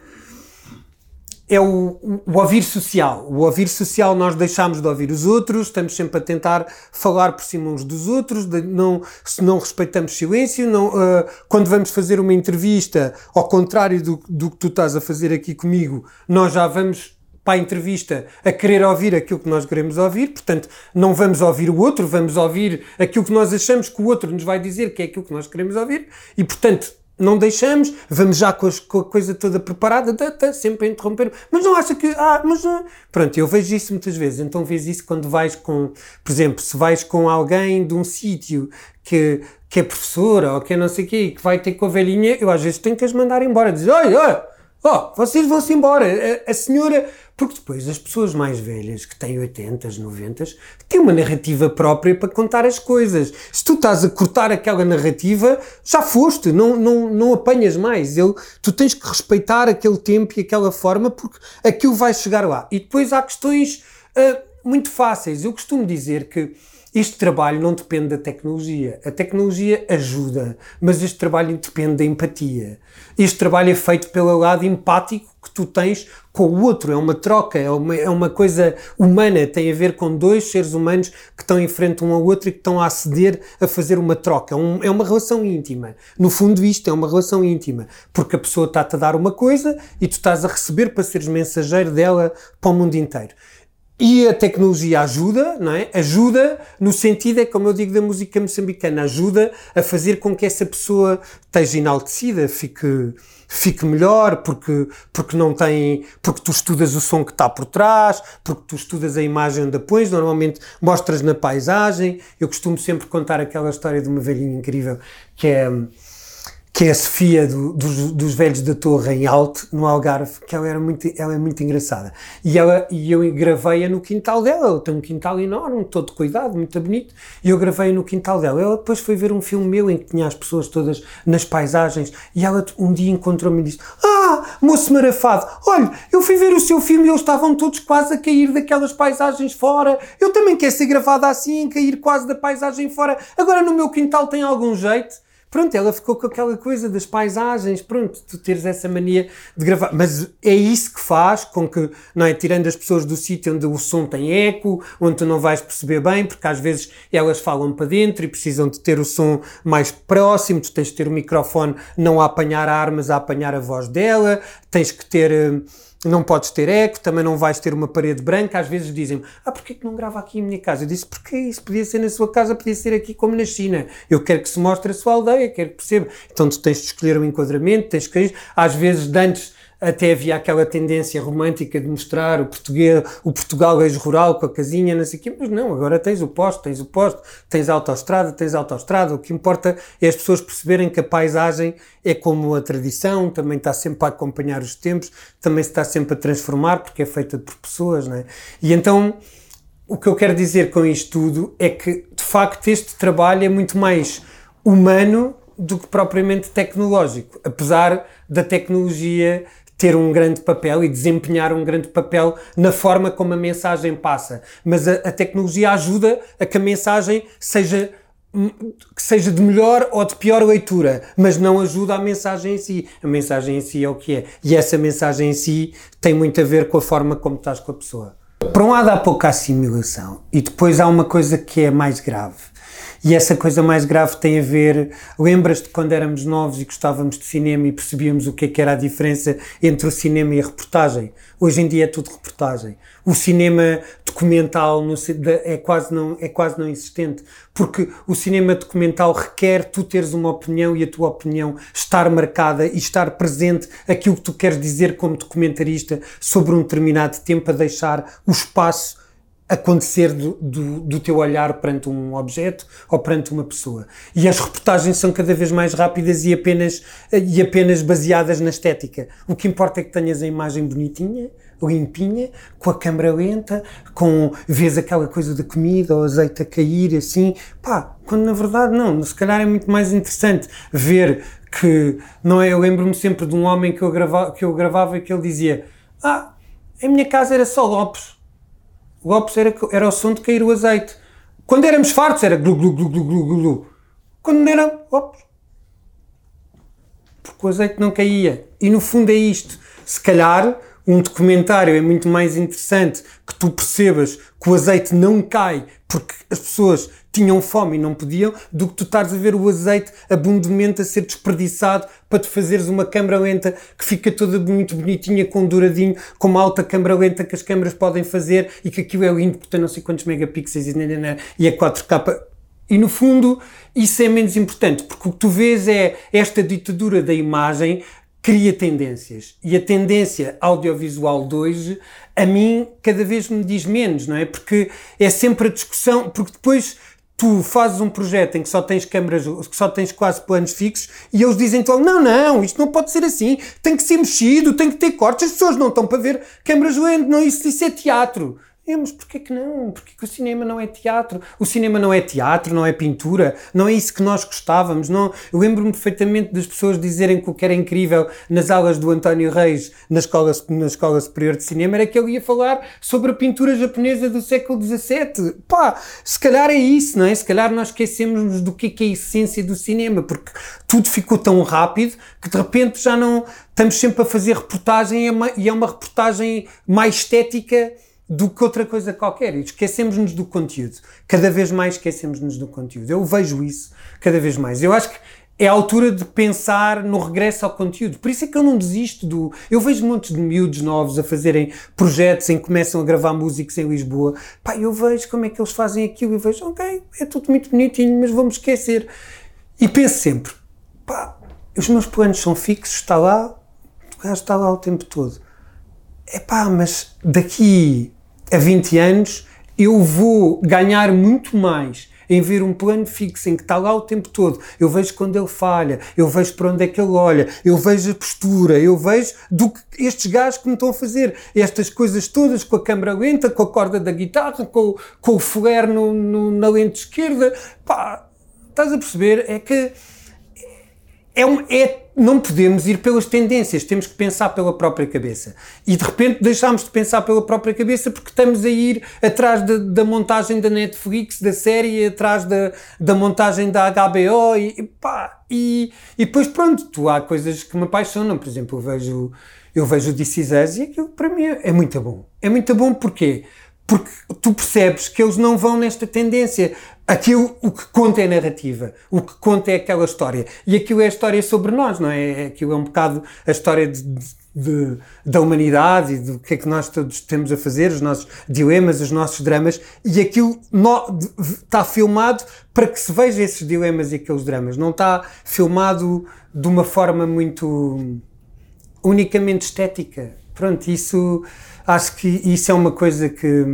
é o, o, ouvir social. O ouvir social nós deixamos de ouvir os outros, estamos sempre a tentar falar por cima uns dos outros, de, não, se não respeitamos silêncio, não, uh, quando vamos fazer uma entrevista, ao contrário do, do que tu estás a fazer aqui comigo, nós já vamos para a entrevista a querer ouvir aquilo que nós queremos ouvir, portanto, não vamos ouvir o outro, vamos ouvir aquilo que nós achamos que o outro nos vai dizer que é aquilo que nós queremos ouvir, e portanto, não deixamos, vamos já com, as, com a coisa toda preparada, tá, tá, sempre a interromper, mas não acha que, ah, mas não. Pronto, eu vejo isso muitas vezes, então vês isso quando vais com, por exemplo, se vais com alguém de um sítio que, que é professora ou que é não sei o quê, que vai ter com a velhinha, eu às vezes tenho que as mandar embora, dizer, olha, olha, oh, vocês vão-se embora, a, a senhora porque depois as pessoas mais velhas, que têm 80, 90, têm uma narrativa própria para contar as coisas. Se tu estás a cortar aquela narrativa, já foste, não, não, não apanhas mais. Eu, tu tens que respeitar aquele tempo e aquela forma, porque aquilo vai chegar lá. E depois há questões uh, muito fáceis. Eu costumo dizer que este trabalho não depende da tecnologia. A tecnologia ajuda, mas este trabalho depende da empatia. Este trabalho é feito pelo lado empático que tu tens com o outro, é uma troca, é uma, é uma coisa humana, tem a ver com dois seres humanos que estão em frente um ao outro e que estão a aceder a fazer uma troca. É um, é uma relação íntima. No fundo, isto é uma relação íntima, porque a pessoa está-te a dar uma coisa e tu estás a receber para seres mensageiro dela para o mundo inteiro. E a tecnologia ajuda, não é? Ajuda no sentido, é como eu digo da música moçambicana, ajuda a fazer com que essa pessoa esteja enaltecida, fique, fique melhor, porque, porque não tem, porque tu estudas o som que está por trás, porque tu estudas a imagem onde pões, normalmente mostras na paisagem. Eu costumo sempre contar aquela história de uma velhinha incrível que é que é a Sofia do, dos, dos, velhos da Torre em Alto, no Algarve, que ela, era muito, ela é muito engraçada. E, ela, e eu gravei-a no quintal dela, ela tem um quintal enorme, todo cuidado, muito bonito, e eu gravei-a no quintal dela. Ela depois foi ver um filme meu em que tinha as pessoas todas nas paisagens, e ela um dia encontrou-me e disse, ah, moço marafado, olha, eu fui ver o seu filme e eles estavam todos quase a cair daquelas paisagens fora, eu também quero ser gravada assim, cair quase da paisagem fora, agora no meu quintal tem algum jeito? Pronto, ela ficou com aquela coisa das paisagens, pronto, tu teres essa mania de gravar. Mas é isso que faz com que, não é? Tirando as pessoas do sítio onde o som tem eco, onde tu não vais perceber bem, porque às vezes elas falam para dentro e precisam de ter o som mais próximo, tu tens de ter o microfone não a apanhar a ar, mas a apanhar a voz dela, tens que ter eh, não podes ter eco, também não vais ter uma parede branca. Às vezes dizem-me, ah, porquê que não grava aqui em minha casa? Eu disse, porque isso podia ser na sua casa, podia ser aqui como na China. Eu quero que se mostre a sua aldeia, quero que perceba. Então tu tens de escolher um enquadramento, tens que... Às vezes, antes até havia aquela tendência romântica de mostrar o português, o Portugal ex-rural com a casinha, não sei o quê, mas não, agora tens o posto, tens o posto, tens a autoestrada, tens a autoestrada, o que importa é as pessoas perceberem que a paisagem é como a tradição, também está sempre a acompanhar os tempos, também se está sempre a transformar, porque é feita por pessoas, não é? E então, o que eu quero dizer com isto tudo é que, de facto, este trabalho é muito mais humano do que propriamente tecnológico, apesar da tecnologia ter um grande papel e desempenhar um grande papel na forma como a mensagem passa. Mas a, a tecnologia ajuda a que a mensagem seja que seja de melhor ou de pior leitura, mas não ajuda a mensagem em si. A mensagem em si é o que é. E essa mensagem em si tem muito a ver com a forma como estás com a pessoa. Por um lado há pouca assimilação e depois há uma coisa que é mais grave e essa coisa mais grave tem a ver. Lembras-te quando éramos novos e gostávamos de cinema e percebíamos o que, é que era a diferença entre o cinema e a reportagem? Hoje em dia é tudo reportagem. O cinema documental no, é, quase não, é quase não existente, porque o cinema documental requer tu teres uma opinião e a tua opinião estar marcada e estar presente aquilo que tu queres dizer como documentarista sobre um determinado tempo, a deixar o espaço acontecer do, do, do, teu olhar perante um objeto ou perante uma pessoa. E as reportagens são cada vez mais rápidas e apenas, e apenas baseadas na estética. O que importa é que tenhas a imagem bonitinha, limpinha, com a câmera lenta, com vês aquela coisa da comida ou azeite a cair assim, pá, quando na verdade não, se calhar é muito mais interessante ver que, não é, eu lembro-me sempre de um homem que eu, grava, que eu gravava e que ele dizia, ah, em minha casa era só Lopes, Lopes era, era o som de cair o azeite. Quando éramos fartos era glu glu glu glu glu glu. Quando não era, Lopes. Porque o azeite não caía. E no fundo é isto. Se calhar um documentário é muito mais interessante que tu percebas que o azeite não cai porque as pessoas tinham fome e não podiam, do que tu estares a ver o azeite abundantemente a ser desperdiçado para te fazeres uma câmara lenta que fica toda muito bonitinha, com douradinho, com uma alta câmara lenta que as câmaras podem fazer e que aquilo é lindo tem não sei quantos megapixels e, e é 4K. E no fundo, isso é menos importante, porque o que tu vês é esta ditadura da imagem cria tendências. E a tendência audiovisual de hoje, a mim, cada vez me diz menos, não é? Porque é sempre a discussão, porque depois tu fazes um projeto em que só tens câmaras, que só tens quase planos fixos e eles dizem então não, não, isto não pode ser assim, tem que ser mexido, tem que ter cortes, as pessoas não estão para ver câmaras lentes, não, isso, isso é teatro. É, mas porquê que não? Porquê que o cinema não é teatro? O cinema não é teatro, não é pintura, não é isso que nós gostávamos. Não. Eu lembro-me perfeitamente das pessoas dizerem que o que era incrível nas aulas do António Reis na Escola, na escola Superior de Cinema era que ele ia falar sobre a pintura japonesa do século XVII. Pá, se calhar é isso, não é? Se calhar nós esquecemos do que é, que é a essência do cinema, porque tudo ficou tão rápido que de repente já não estamos sempre a fazer reportagem e é uma reportagem mais estética do que outra coisa qualquer. E esquecemos-nos do conteúdo. Cada vez mais esquecemos-nos do conteúdo. Eu vejo isso cada vez mais. Eu acho que é a altura de pensar no regresso ao conteúdo. Por isso é que eu não desisto do. Eu vejo muitos de miúdos novos a fazerem projetos em que começam a gravar músicos em Lisboa. Pá, eu vejo como é que eles fazem aquilo e vejo, ok, é tudo muito bonitinho, mas vamos esquecer. E penso sempre, pá, os meus planos são fixos, está lá, o gajo está lá o tempo todo. É pá, mas daqui a 20 anos eu vou ganhar muito mais em ver um plano fixo em que está lá o tempo todo, eu vejo quando ele falha, eu vejo para onde é que ele olha, eu vejo a postura, eu vejo do que estes gajos que me estão a fazer. Estas coisas todas com a câmera lenta, com a corda da guitarra, com, com o flare no, no, na lente esquerda, pá, estás a perceber? É que é, um, é, não podemos ir pelas tendências, temos que pensar pela própria cabeça. E de repente deixamos de pensar pela própria cabeça porque estamos a ir atrás de, da montagem da Netflix, da série, atrás da, da montagem da HBO e, pá, e, e depois pronto, tu há coisas que me apaixonam, por exemplo, eu vejo, eu vejo This e aquilo para mim é muito bom. É muito bom porquê? Porque tu percebes que eles não vão nesta tendência. Aquilo, o que conta é narrativa, o que conta é aquela história. E aquilo é a história sobre nós, não é? Aquilo é um bocado a história de, de, da humanidade e do que é que nós todos temos a fazer, os nossos dilemas, os nossos dramas. E aquilo no, está filmado para que se veja esses dilemas e aqueles dramas. Não está filmado de uma forma muito unicamente estética. Pronto, isso acho que isso é uma coisa que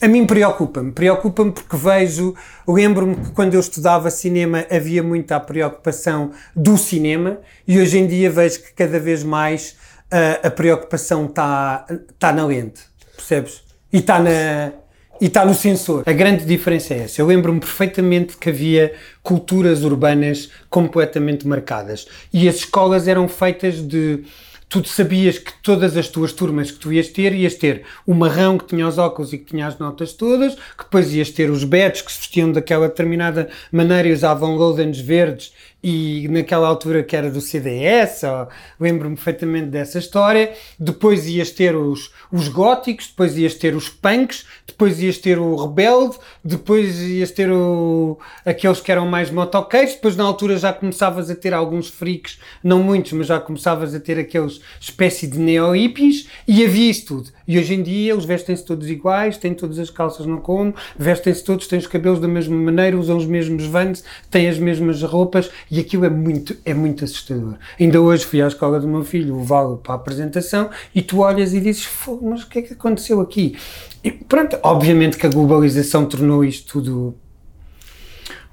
a mim preocupa-me. Preocupa-me porque vejo, lembro-me que quando eu estudava cinema havia muita preocupação do cinema e hoje em dia vejo que cada vez mais uh, a preocupação está tá na lente, percebes? E está na. E está no sensor. A grande diferença é essa. Eu lembro-me perfeitamente que havia culturas urbanas completamente marcadas. E as escolas eram feitas de tu sabias que todas as tuas turmas que tu ias ter, ias ter o marrão que tinha os óculos e que tinha as notas todas, que depois ias ter os betos que se vestiam daquela determinada maneira e usavam loldens verdes e naquela altura que era do CDS, lembro-me perfeitamente dessa história. Depois ias ter os, os góticos, depois ias ter os punks, depois ias ter o rebelde, depois ias ter o, aqueles que eram mais motoqueiros, depois na altura já começavas a ter alguns freaks, não muitos, mas já começavas a ter aqueles espécie de neo-hippies e havia isso tudo. E hoje em dia eles vestem-se todos iguais, têm todas as calças no como, vestem-se todos, têm os cabelos da mesma maneira, usam os mesmos vans, têm as mesmas roupas e aquilo é muito, é muito assustador. Ainda hoje fui à escola do meu filho, o Valo, para a apresentação, e tu olhas e dizes, mas o que é que aconteceu aqui? E pronto, obviamente que a globalização tornou isto tudo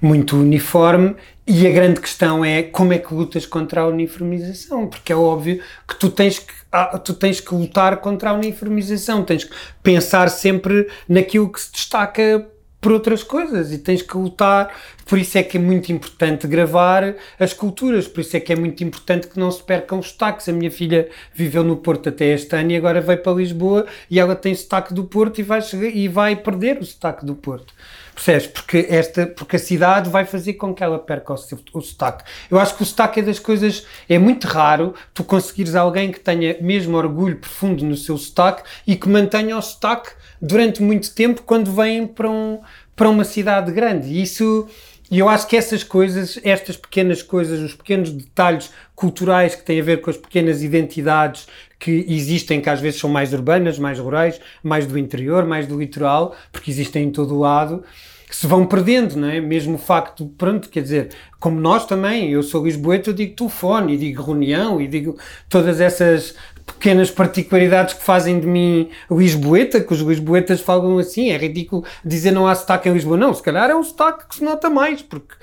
muito uniforme e a grande questão é como é que lutas contra a uniformização, porque é óbvio que tu tens que, ah, tu tens que lutar contra a uniformização, tens que pensar sempre naquilo que se destaca por outras coisas e tens que lutar. Por isso é que é muito importante gravar as culturas, por isso é que é muito importante que não se percam os sotaques. A minha filha viveu no Porto até este ano e agora veio para Lisboa e ela tem sotaque do Porto e vai, e vai perder o sotaque do Porto. Percebes? Porque, esta, porque a cidade vai fazer com que ela perca o, o sotaque. Eu acho que o sotaque é das coisas. É muito raro tu conseguires alguém que tenha mesmo orgulho profundo no seu sotaque e que mantenha o sotaque durante muito tempo quando vêm para, um, para uma cidade grande. E isso. E eu acho que essas coisas, estas pequenas coisas, os pequenos detalhes culturais que têm a ver com as pequenas identidades que existem, que às vezes são mais urbanas, mais rurais, mais do interior, mais do litoral, porque existem em todo o lado, que se vão perdendo, não é? Mesmo o facto, pronto, quer dizer, como nós também, eu sou lisboeta, eu digo telefone, e digo reunião, e digo todas essas pequenas particularidades que fazem de mim lisboeta, que os lisboetas falam assim, é ridículo dizer não há sotaque em Lisboa, não, se calhar é um sotaque que se nota mais, porque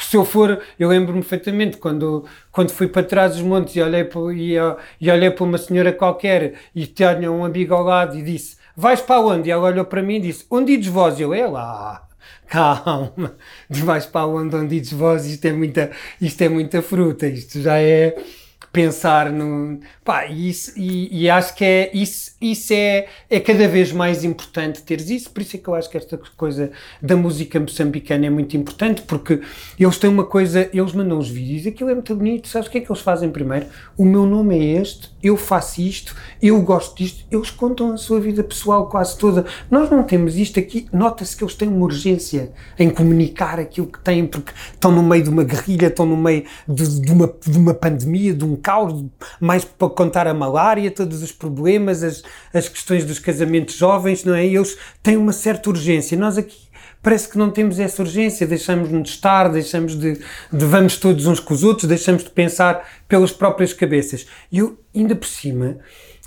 se eu for, eu lembro-me perfeitamente quando, quando fui para trás dos montes e olhei para, e, e olhei para uma senhora qualquer e tinha um amigo ao lado e disse, vais para onde? E ela olhou para mim e disse, onde ides vós? Eu, é lá calma, vais para onde, onde dizes vós, isto é muita, isto é muita fruta, isto já é pensar no. Pá, isso, e, e, acho que é, isso, isso é, é cada vez mais importante teres isso, por isso é que eu acho que esta coisa da música moçambicana é muito importante, porque eles têm uma coisa, eles mandam os vídeos, aquilo é muito bonito, sabes o que é que eles fazem primeiro? O meu nome é este, eu faço isto, eu gosto disto, eles contam a sua vida pessoal quase toda. Nós não temos isto aqui, nota-se que eles têm uma urgência em comunicar aquilo que têm, porque estão no meio de uma guerrilha, estão no meio de, de uma, de uma pandemia, de um caos, mais para contar a malária, todos os problemas, as, as questões dos casamentos jovens, não é? Eles têm uma certa urgência. Nós aqui parece que não temos essa urgência, deixamos-nos de estar, deixamos de, de vamos todos uns com os outros, deixamos de pensar pelas próprias cabeças. E eu, ainda por cima,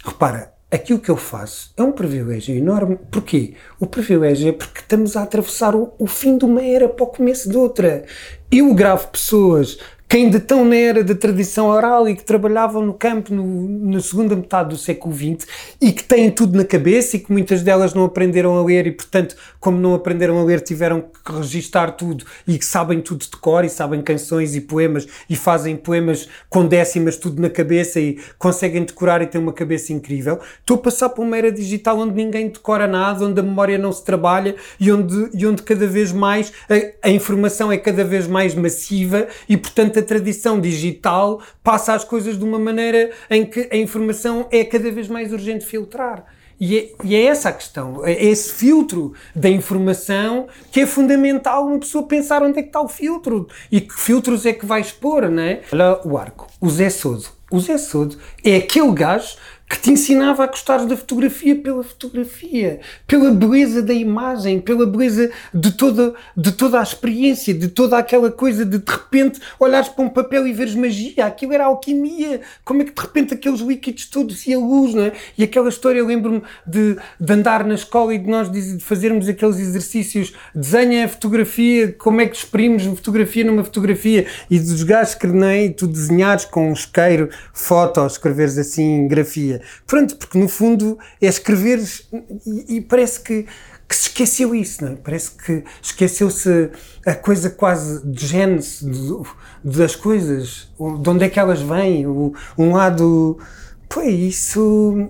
repara, aquilo que eu faço é um privilégio enorme. Porquê? O privilégio é porque estamos a atravessar o, o fim de uma era para o começo de outra. Eu gravo pessoas que ainda estão na era da tradição oral e que trabalhavam no campo no, na segunda metade do século XX e que têm tudo na cabeça e que muitas delas não aprenderam a ler e, portanto, como não aprenderam a ler, tiveram que registar tudo e que sabem tudo de cor e sabem canções e poemas e fazem poemas com décimas tudo na cabeça e conseguem decorar e têm uma cabeça incrível. Estou a passar por uma era digital onde ninguém decora nada, onde a memória não se trabalha e onde, e onde cada vez mais a, a informação é cada vez mais massiva e, portanto, a tradição digital passa as coisas de uma maneira em que a informação é cada vez mais urgente filtrar. E é, e é, essa a questão, é esse filtro da informação que é fundamental uma pessoa pensar onde é que está o filtro e que filtros é que vai expor, não é? Olha o arco, o Zé Sodo. O Zé Sodo é aquele gajo que te ensinava a gostar da fotografia pela fotografia, pela beleza da imagem, pela beleza de toda, de toda a experiência, de toda aquela coisa de de repente olhares para um papel e veres magia, aquilo era alquimia, como é que de repente aqueles líquidos todos e a luz, não é? E aquela história, eu lembro-me de, de andar na escola e de nós de fazermos aqueles exercícios, desenha a fotografia, como é que exprimos fotografia numa fotografia? E dos gajos que nem tu desenhares com um isqueiro, foto, escreveres assim grafia Pronto, porque no fundo é escrever e, e parece que, que, se esqueceu isso, não é? Parece que esqueceu-se a coisa quase de gênese das coisas, de onde é que elas vêm, o, um lado. Pô, isso.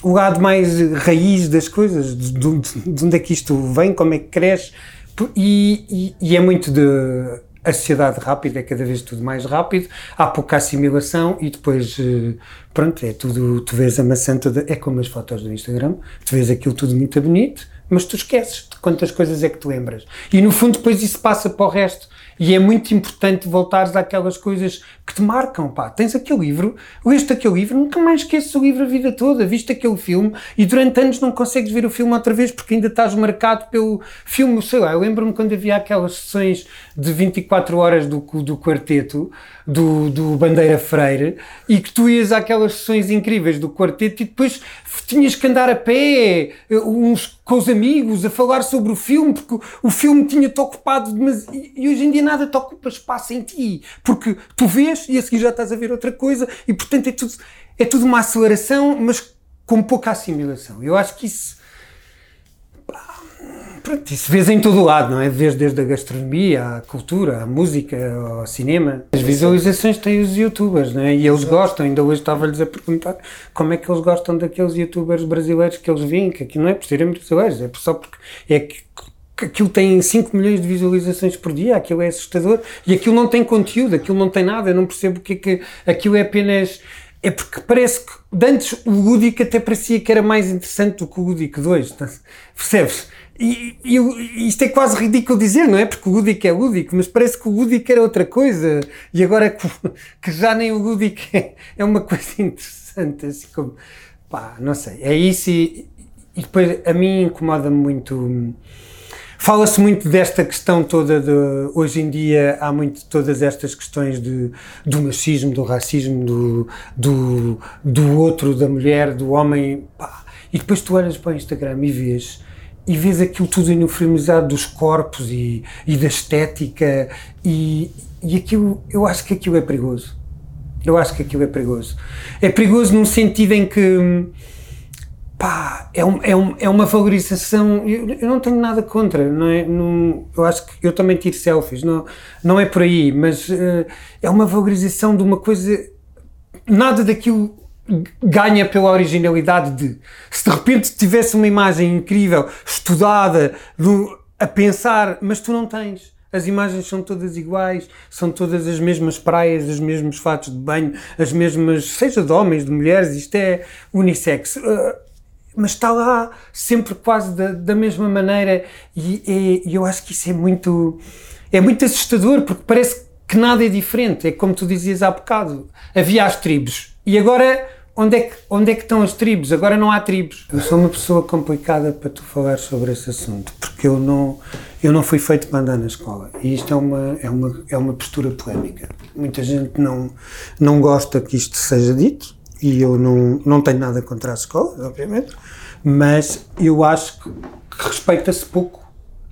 O lado mais raiz das coisas, de, de, de onde é que isto vem, como é que cresce, e, e, e é muito de a sociedade rápida é cada vez tudo mais rápido, há pouca assimilação e depois, eh, pronto, é tudo, tu vês a maçã toda, é como as fotos do Instagram, tu vês aquilo tudo muito bonito, mas tu esqueces de quantas coisas é que te lembras. E no fundo depois isso passa para o resto. E é muito importante voltares àquelas coisas que te marcam, pá. Tens aquele livro, leste aquele livro, nunca mais esqueces o livro a vida toda, viste aquele filme e durante anos não consegues ver o filme outra vez porque ainda estás marcado pelo filme, sei lá, eu lembro-me quando havia aquelas sessões de 24 horas do, do quarteto, do, do Bandeira Freire, e que tu ias àquelas sessões incríveis do quarteto e depois tinhas que andar a pé, uns com os amigos, a falar sobre o filme, porque o filme tinha-te ocupado, mas, e hoje em dia nada te ocupa espaço em ti, porque tu vês e a seguir já estás a ver outra coisa, e portanto é tudo, é tudo uma aceleração, mas com pouca assimilação. Eu acho que isso Pronto, isso vês em todo o lado, não é? Vês desde a gastronomia, à cultura, à música, ao cinema. As visualizações têm os youtubers, não é? E eles gostam. Ainda hoje estava-lhes a perguntar como é que eles gostam daqueles youtubers brasileiros que eles veem, que aqui não é por serem brasileiros, é só porque é que aquilo tem 5 milhões de visualizações por dia, aquilo é assustador, e aquilo não tem conteúdo, aquilo não tem nada, eu não percebo porque é que aquilo é apenas. É porque parece que antes o Ludic até parecia que era mais interessante do que o Ludic 2, tá? percebes? E, e, isto é quase ridículo dizer, não é? Porque o lúdico é lúdico, mas parece que o lúdico era outra coisa e agora que, que já nem o lúdico é, é, uma coisa interessante, assim como, pá, não sei, é isso e, e depois a mim incomoda-me muito. Fala-se muito desta questão toda de. Hoje em dia há muito todas estas questões de, do machismo, do racismo, do, do, do outro, da mulher, do homem. Pá. E depois tu olhas para o Instagram e vês e vês aquilo tudo uniformizado dos corpos e, e da estética e, e aquilo, eu acho que aquilo é perigoso. Eu acho que aquilo é perigoso. É perigoso num sentido em que pá, é, um, é, um, é uma valorização. Eu, eu, não tenho nada contra, não é? Não, eu acho que eu também tiro selfies, não, não é por aí, mas uh, é uma valorização de uma coisa. Nada daquilo ganha pela originalidade de se de repente tivesse uma imagem incrível, estudada, do, a pensar, mas tu não tens. As imagens são todas iguais, são todas as mesmas praias, os mesmos fatos de banho, as mesmas, seja de homens, de mulheres, isto é unissex. Uh, mas está lá sempre quase da, da mesma maneira e, e, eu acho que isso é muito, é muito assustador porque parece que nada é diferente. É como tu dizias há bocado, havia as tribos e agora onde é, que, onde é que estão as tribos? Agora não há tribos. Eu sou uma pessoa complicada para tu falar sobre esse assunto, porque eu não, eu não fui feito para andar na escola. E isto é uma, é uma, é uma postura polémica. Muita gente não, não gosta que isto seja dito, e eu não, não tenho nada contra a escola, obviamente, mas eu acho que respeita-se pouco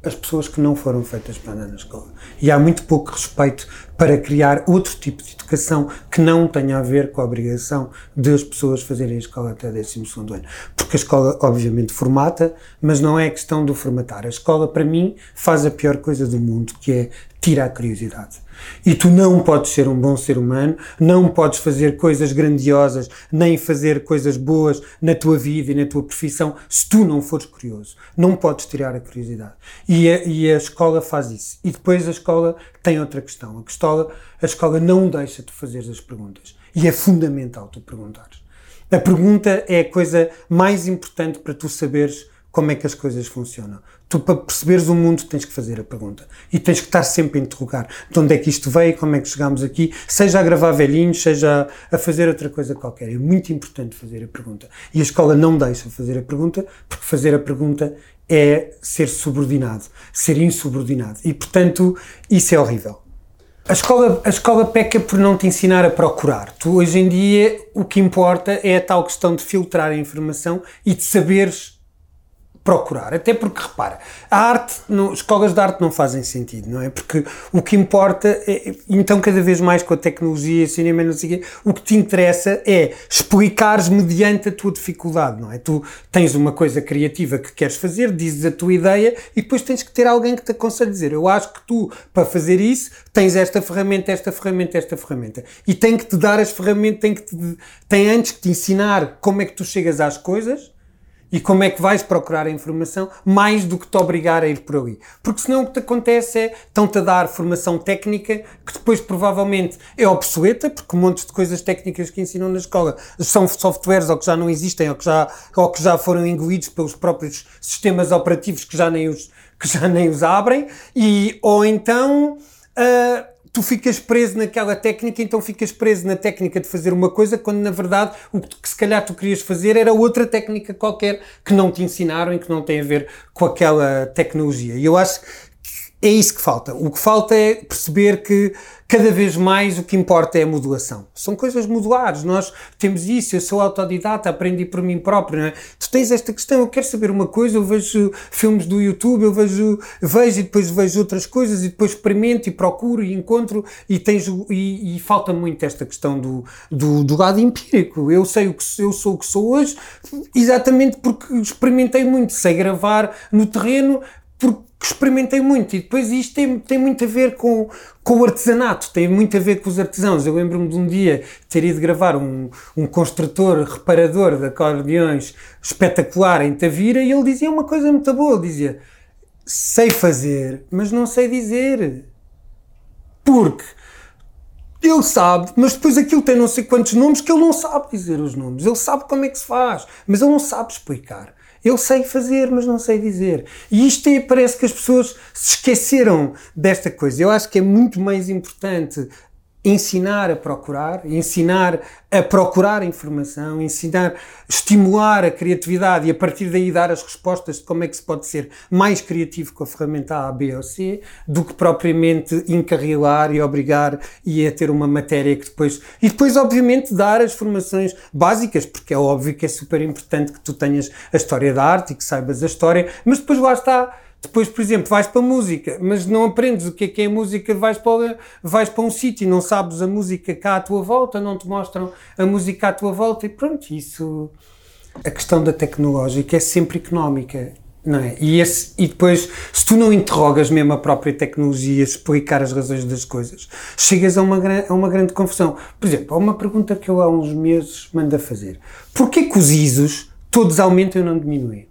as pessoas que não foram feitas para andar na escola. E há muito pouco respeito para criar outro tipo de educação que não tenha a ver com a obrigação de as pessoas fazerem a escola até o 12 ano. Porque a escola, obviamente, formata, mas não é questão do formatar. A escola, para mim, faz a pior coisa do mundo, que é tirar a curiosidade. E tu não podes ser um bom ser humano, não podes fazer coisas grandiosas, nem fazer coisas boas na tua vida e na tua profissão se tu não fores curioso. Não podes tirar a curiosidade. E a, e a escola faz isso. E depois a escola tem outra questão. A escola, a escola não deixa de fazer as perguntas. E é fundamental tu perguntares. A pergunta é a coisa mais importante para tu saberes como é que as coisas funcionam. Tu, para perceberes o mundo, tens que fazer a pergunta. E tens que estar sempre a interrogar. De onde é que isto veio, como é que chegámos aqui, seja a gravar velhinhos, seja a fazer outra coisa qualquer. É muito importante fazer a pergunta. E a escola não deixa fazer a pergunta, porque fazer a pergunta é ser subordinado, ser insubordinado. E, portanto, isso é horrível. A escola, a escola peca por não te ensinar a procurar. Tu, hoje em dia, o que importa é a tal questão de filtrar a informação e de saberes procurar. Até porque, repara, a arte, não, escolas de arte não fazem sentido, não é? Porque o que importa, é, então, cada vez mais com a tecnologia, cinema, não sei o quê, o que te interessa é explicares mediante a tua dificuldade, não é? Tu tens uma coisa criativa que queres fazer, dizes a tua ideia e depois tens que ter alguém que te aconselhe a dizer: Eu acho que tu, para fazer isso, tens esta ferramenta, esta ferramenta, esta ferramenta. E tem que te dar as ferramentas, tem, que te, tem antes que te ensinar como é que tu chegas às coisas e como é que vais procurar a informação mais do que te obrigar a ir por ali. Porque senão o que te acontece é estão-te a dar formação técnica que depois provavelmente é obsoleta, porque um monte de coisas técnicas que ensinam na escola são softwares ou que já não existem ou que já, ou que já foram engolidos pelos próprios sistemas operativos que já nem os, que já nem os abrem, e, ou então. Uh, tu ficas preso naquela técnica, então ficas preso na técnica de fazer uma coisa, quando na verdade o que se calhar tu querias fazer era outra técnica qualquer que não te ensinaram e que não tem a ver com aquela tecnologia. E eu acho é isso que falta. O que falta é perceber que cada vez mais o que importa é a modulação. São coisas modulares, nós temos isso, eu sou autodidata, aprendi por mim próprio, não é? Tu tens esta questão, eu quero saber uma coisa, eu vejo filmes do YouTube, eu vejo, vejo e depois vejo outras coisas e depois experimento e procuro e encontro e tens e, e falta muito esta questão do, do, do, lado empírico. Eu sei o que eu sou o que sou hoje exatamente porque experimentei muito, sei gravar no terreno porque experimentei muito e depois isto tem, tem muito a ver com, com o artesanato, tem muito a ver com os artesãos. Eu lembro-me de um dia ter ido gravar um, um construtor, reparador de acordeões espetacular em Tavira e ele dizia uma coisa muito boa, ele dizia sei fazer, mas não sei dizer. Porque ele sabe, mas depois aquilo tem não sei quantos nomes que ele não sabe dizer os nomes. Ele sabe como é que se faz, mas ele não sabe explicar. Eu sei fazer, mas não sei dizer. E isto é, parece que as pessoas se esqueceram desta coisa. Eu acho que é muito mais importante ensinar a procurar, ensinar a procurar informação, ensinar, estimular a criatividade e a partir daí dar as respostas de como é que se pode ser mais criativo com a ferramenta A, B ou C, do que propriamente encarrilar e obrigar e a ter uma matéria que depois. E depois, obviamente, dar as formações básicas, porque é óbvio que é super importante que tu tenhas a história da arte e que saibas a história, mas depois lá está depois, por exemplo, vais para a música, mas não aprendes o que é que é música, vais para, vais para um sítio, não sabes a música cá à tua volta, não te mostram a música à tua volta e pronto, isso. A questão da tecnológica é sempre económica. Não é? e, esse, e depois, se tu não interrogas mesmo a própria tecnologia, explicar as razões das coisas, chegas a uma, a uma grande confusão. Por exemplo, há uma pergunta que eu há uns meses mando a fazer. Porquê que os ISOs todos aumentam e não diminuem?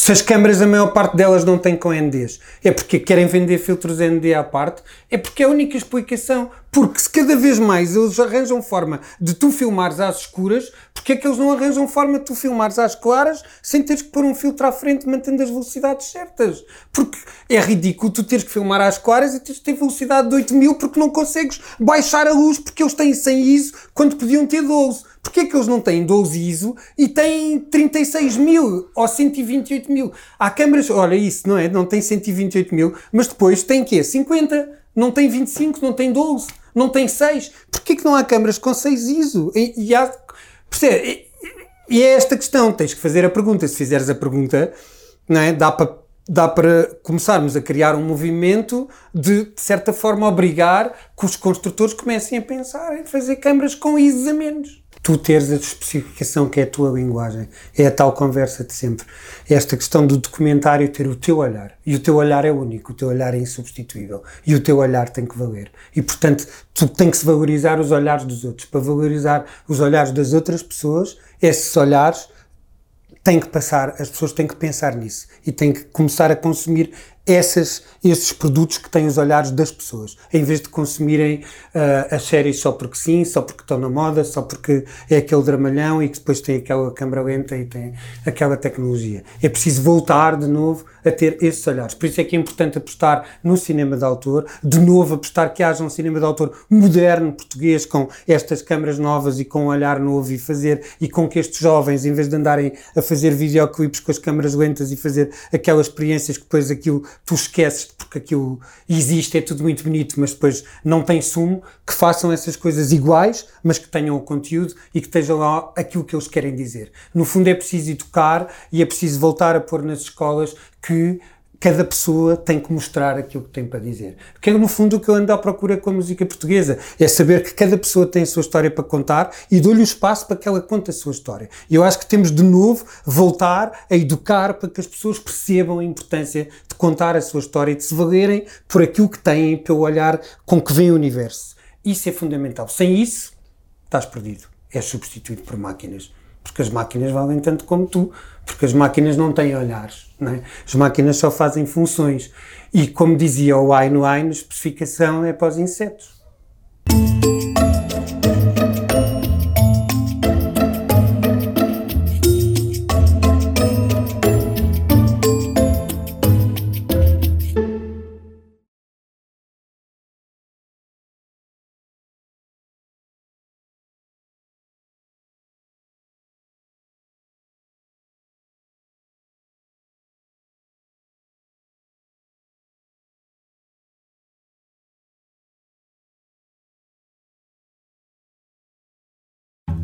Se as câmaras, a maior parte delas não têm com NDs, é porque querem vender filtros ND à parte, é porque é a única explicação. Porque se cada vez mais eles arranjam forma de tu filmares às escuras, porque é que eles não arranjam forma de tu filmares às claras sem teres que pôr um filtro à frente mantendo as velocidades certas? Porque é ridículo tu teres que filmar às claras e teres que ter velocidade de 8000 porque não consegues baixar a luz porque eles têm 100 ISO quando podiam ter 12. Porquê que eles não têm 12 ISO e têm 36 mil ou 128 mil? Há câmaras, olha isso, não é? Não tem 128 mil, mas depois tem quê? 50, não tem 25, não tem 12 não tem 6. Porquê que não há câmaras com 6 ISO? E, e há, percebe? E, e é esta questão, tens que fazer a pergunta. Se fizeres a pergunta, não é? dá para dá para começarmos a criar um movimento de, de certa forma, obrigar que os construtores comecem a pensar em fazer câmaras com ISOs a menos tu teres a especificação que é a tua linguagem. É a tal conversa de sempre. Esta questão do documentário ter o teu olhar. E o teu olhar é único, o teu olhar é insubstituível. E o teu olhar tem que valer. E, portanto, tu tem que valorizar os olhares dos outros. Para valorizar os olhares das outras pessoas, esses olhares têm que passar, as pessoas têm que pensar nisso. E têm que começar a consumir essas, esses produtos que têm os olhares das pessoas, em vez de consumirem uh, as séries só porque sim, só porque estão na moda, só porque é aquele dramalhão e que depois tem aquela câmera lenta e tem aquela tecnologia. É preciso voltar de novo a ter esses olhares. Por isso é que é importante apostar no cinema de autor, de novo apostar que haja um cinema de autor moderno, português, com estas câmaras novas e com um olhar novo e fazer, e com que estes jovens, em vez de andarem a fazer videoclipes com as câmaras lentas e fazer aquelas experiências que depois aquilo tu esqueces porque aquilo existe, é tudo muito bonito, mas depois não tem sumo, que façam essas coisas iguais, mas que tenham o conteúdo e que estejam lá aquilo que eles querem dizer. No fundo é preciso educar e é preciso voltar a pôr nas escolas que cada pessoa tem que mostrar aquilo que tem para dizer. Porque é no fundo o que eu ando à procura com a música portuguesa, é saber que cada pessoa tem a sua história para contar e dou-lhe o espaço para que ela conte a sua história. E eu acho que temos de novo voltar a educar para que as pessoas percebam a importância de contar a sua história e de se valerem por aquilo que têm, pelo olhar com que vem o universo. Isso é fundamental. Sem isso, estás perdido. És substituído por máquinas. Porque as máquinas valem tanto como tu porque as máquinas não têm olhares, não é? as máquinas só fazem funções. E como dizia o Aino Aino, especificação é para os insetos.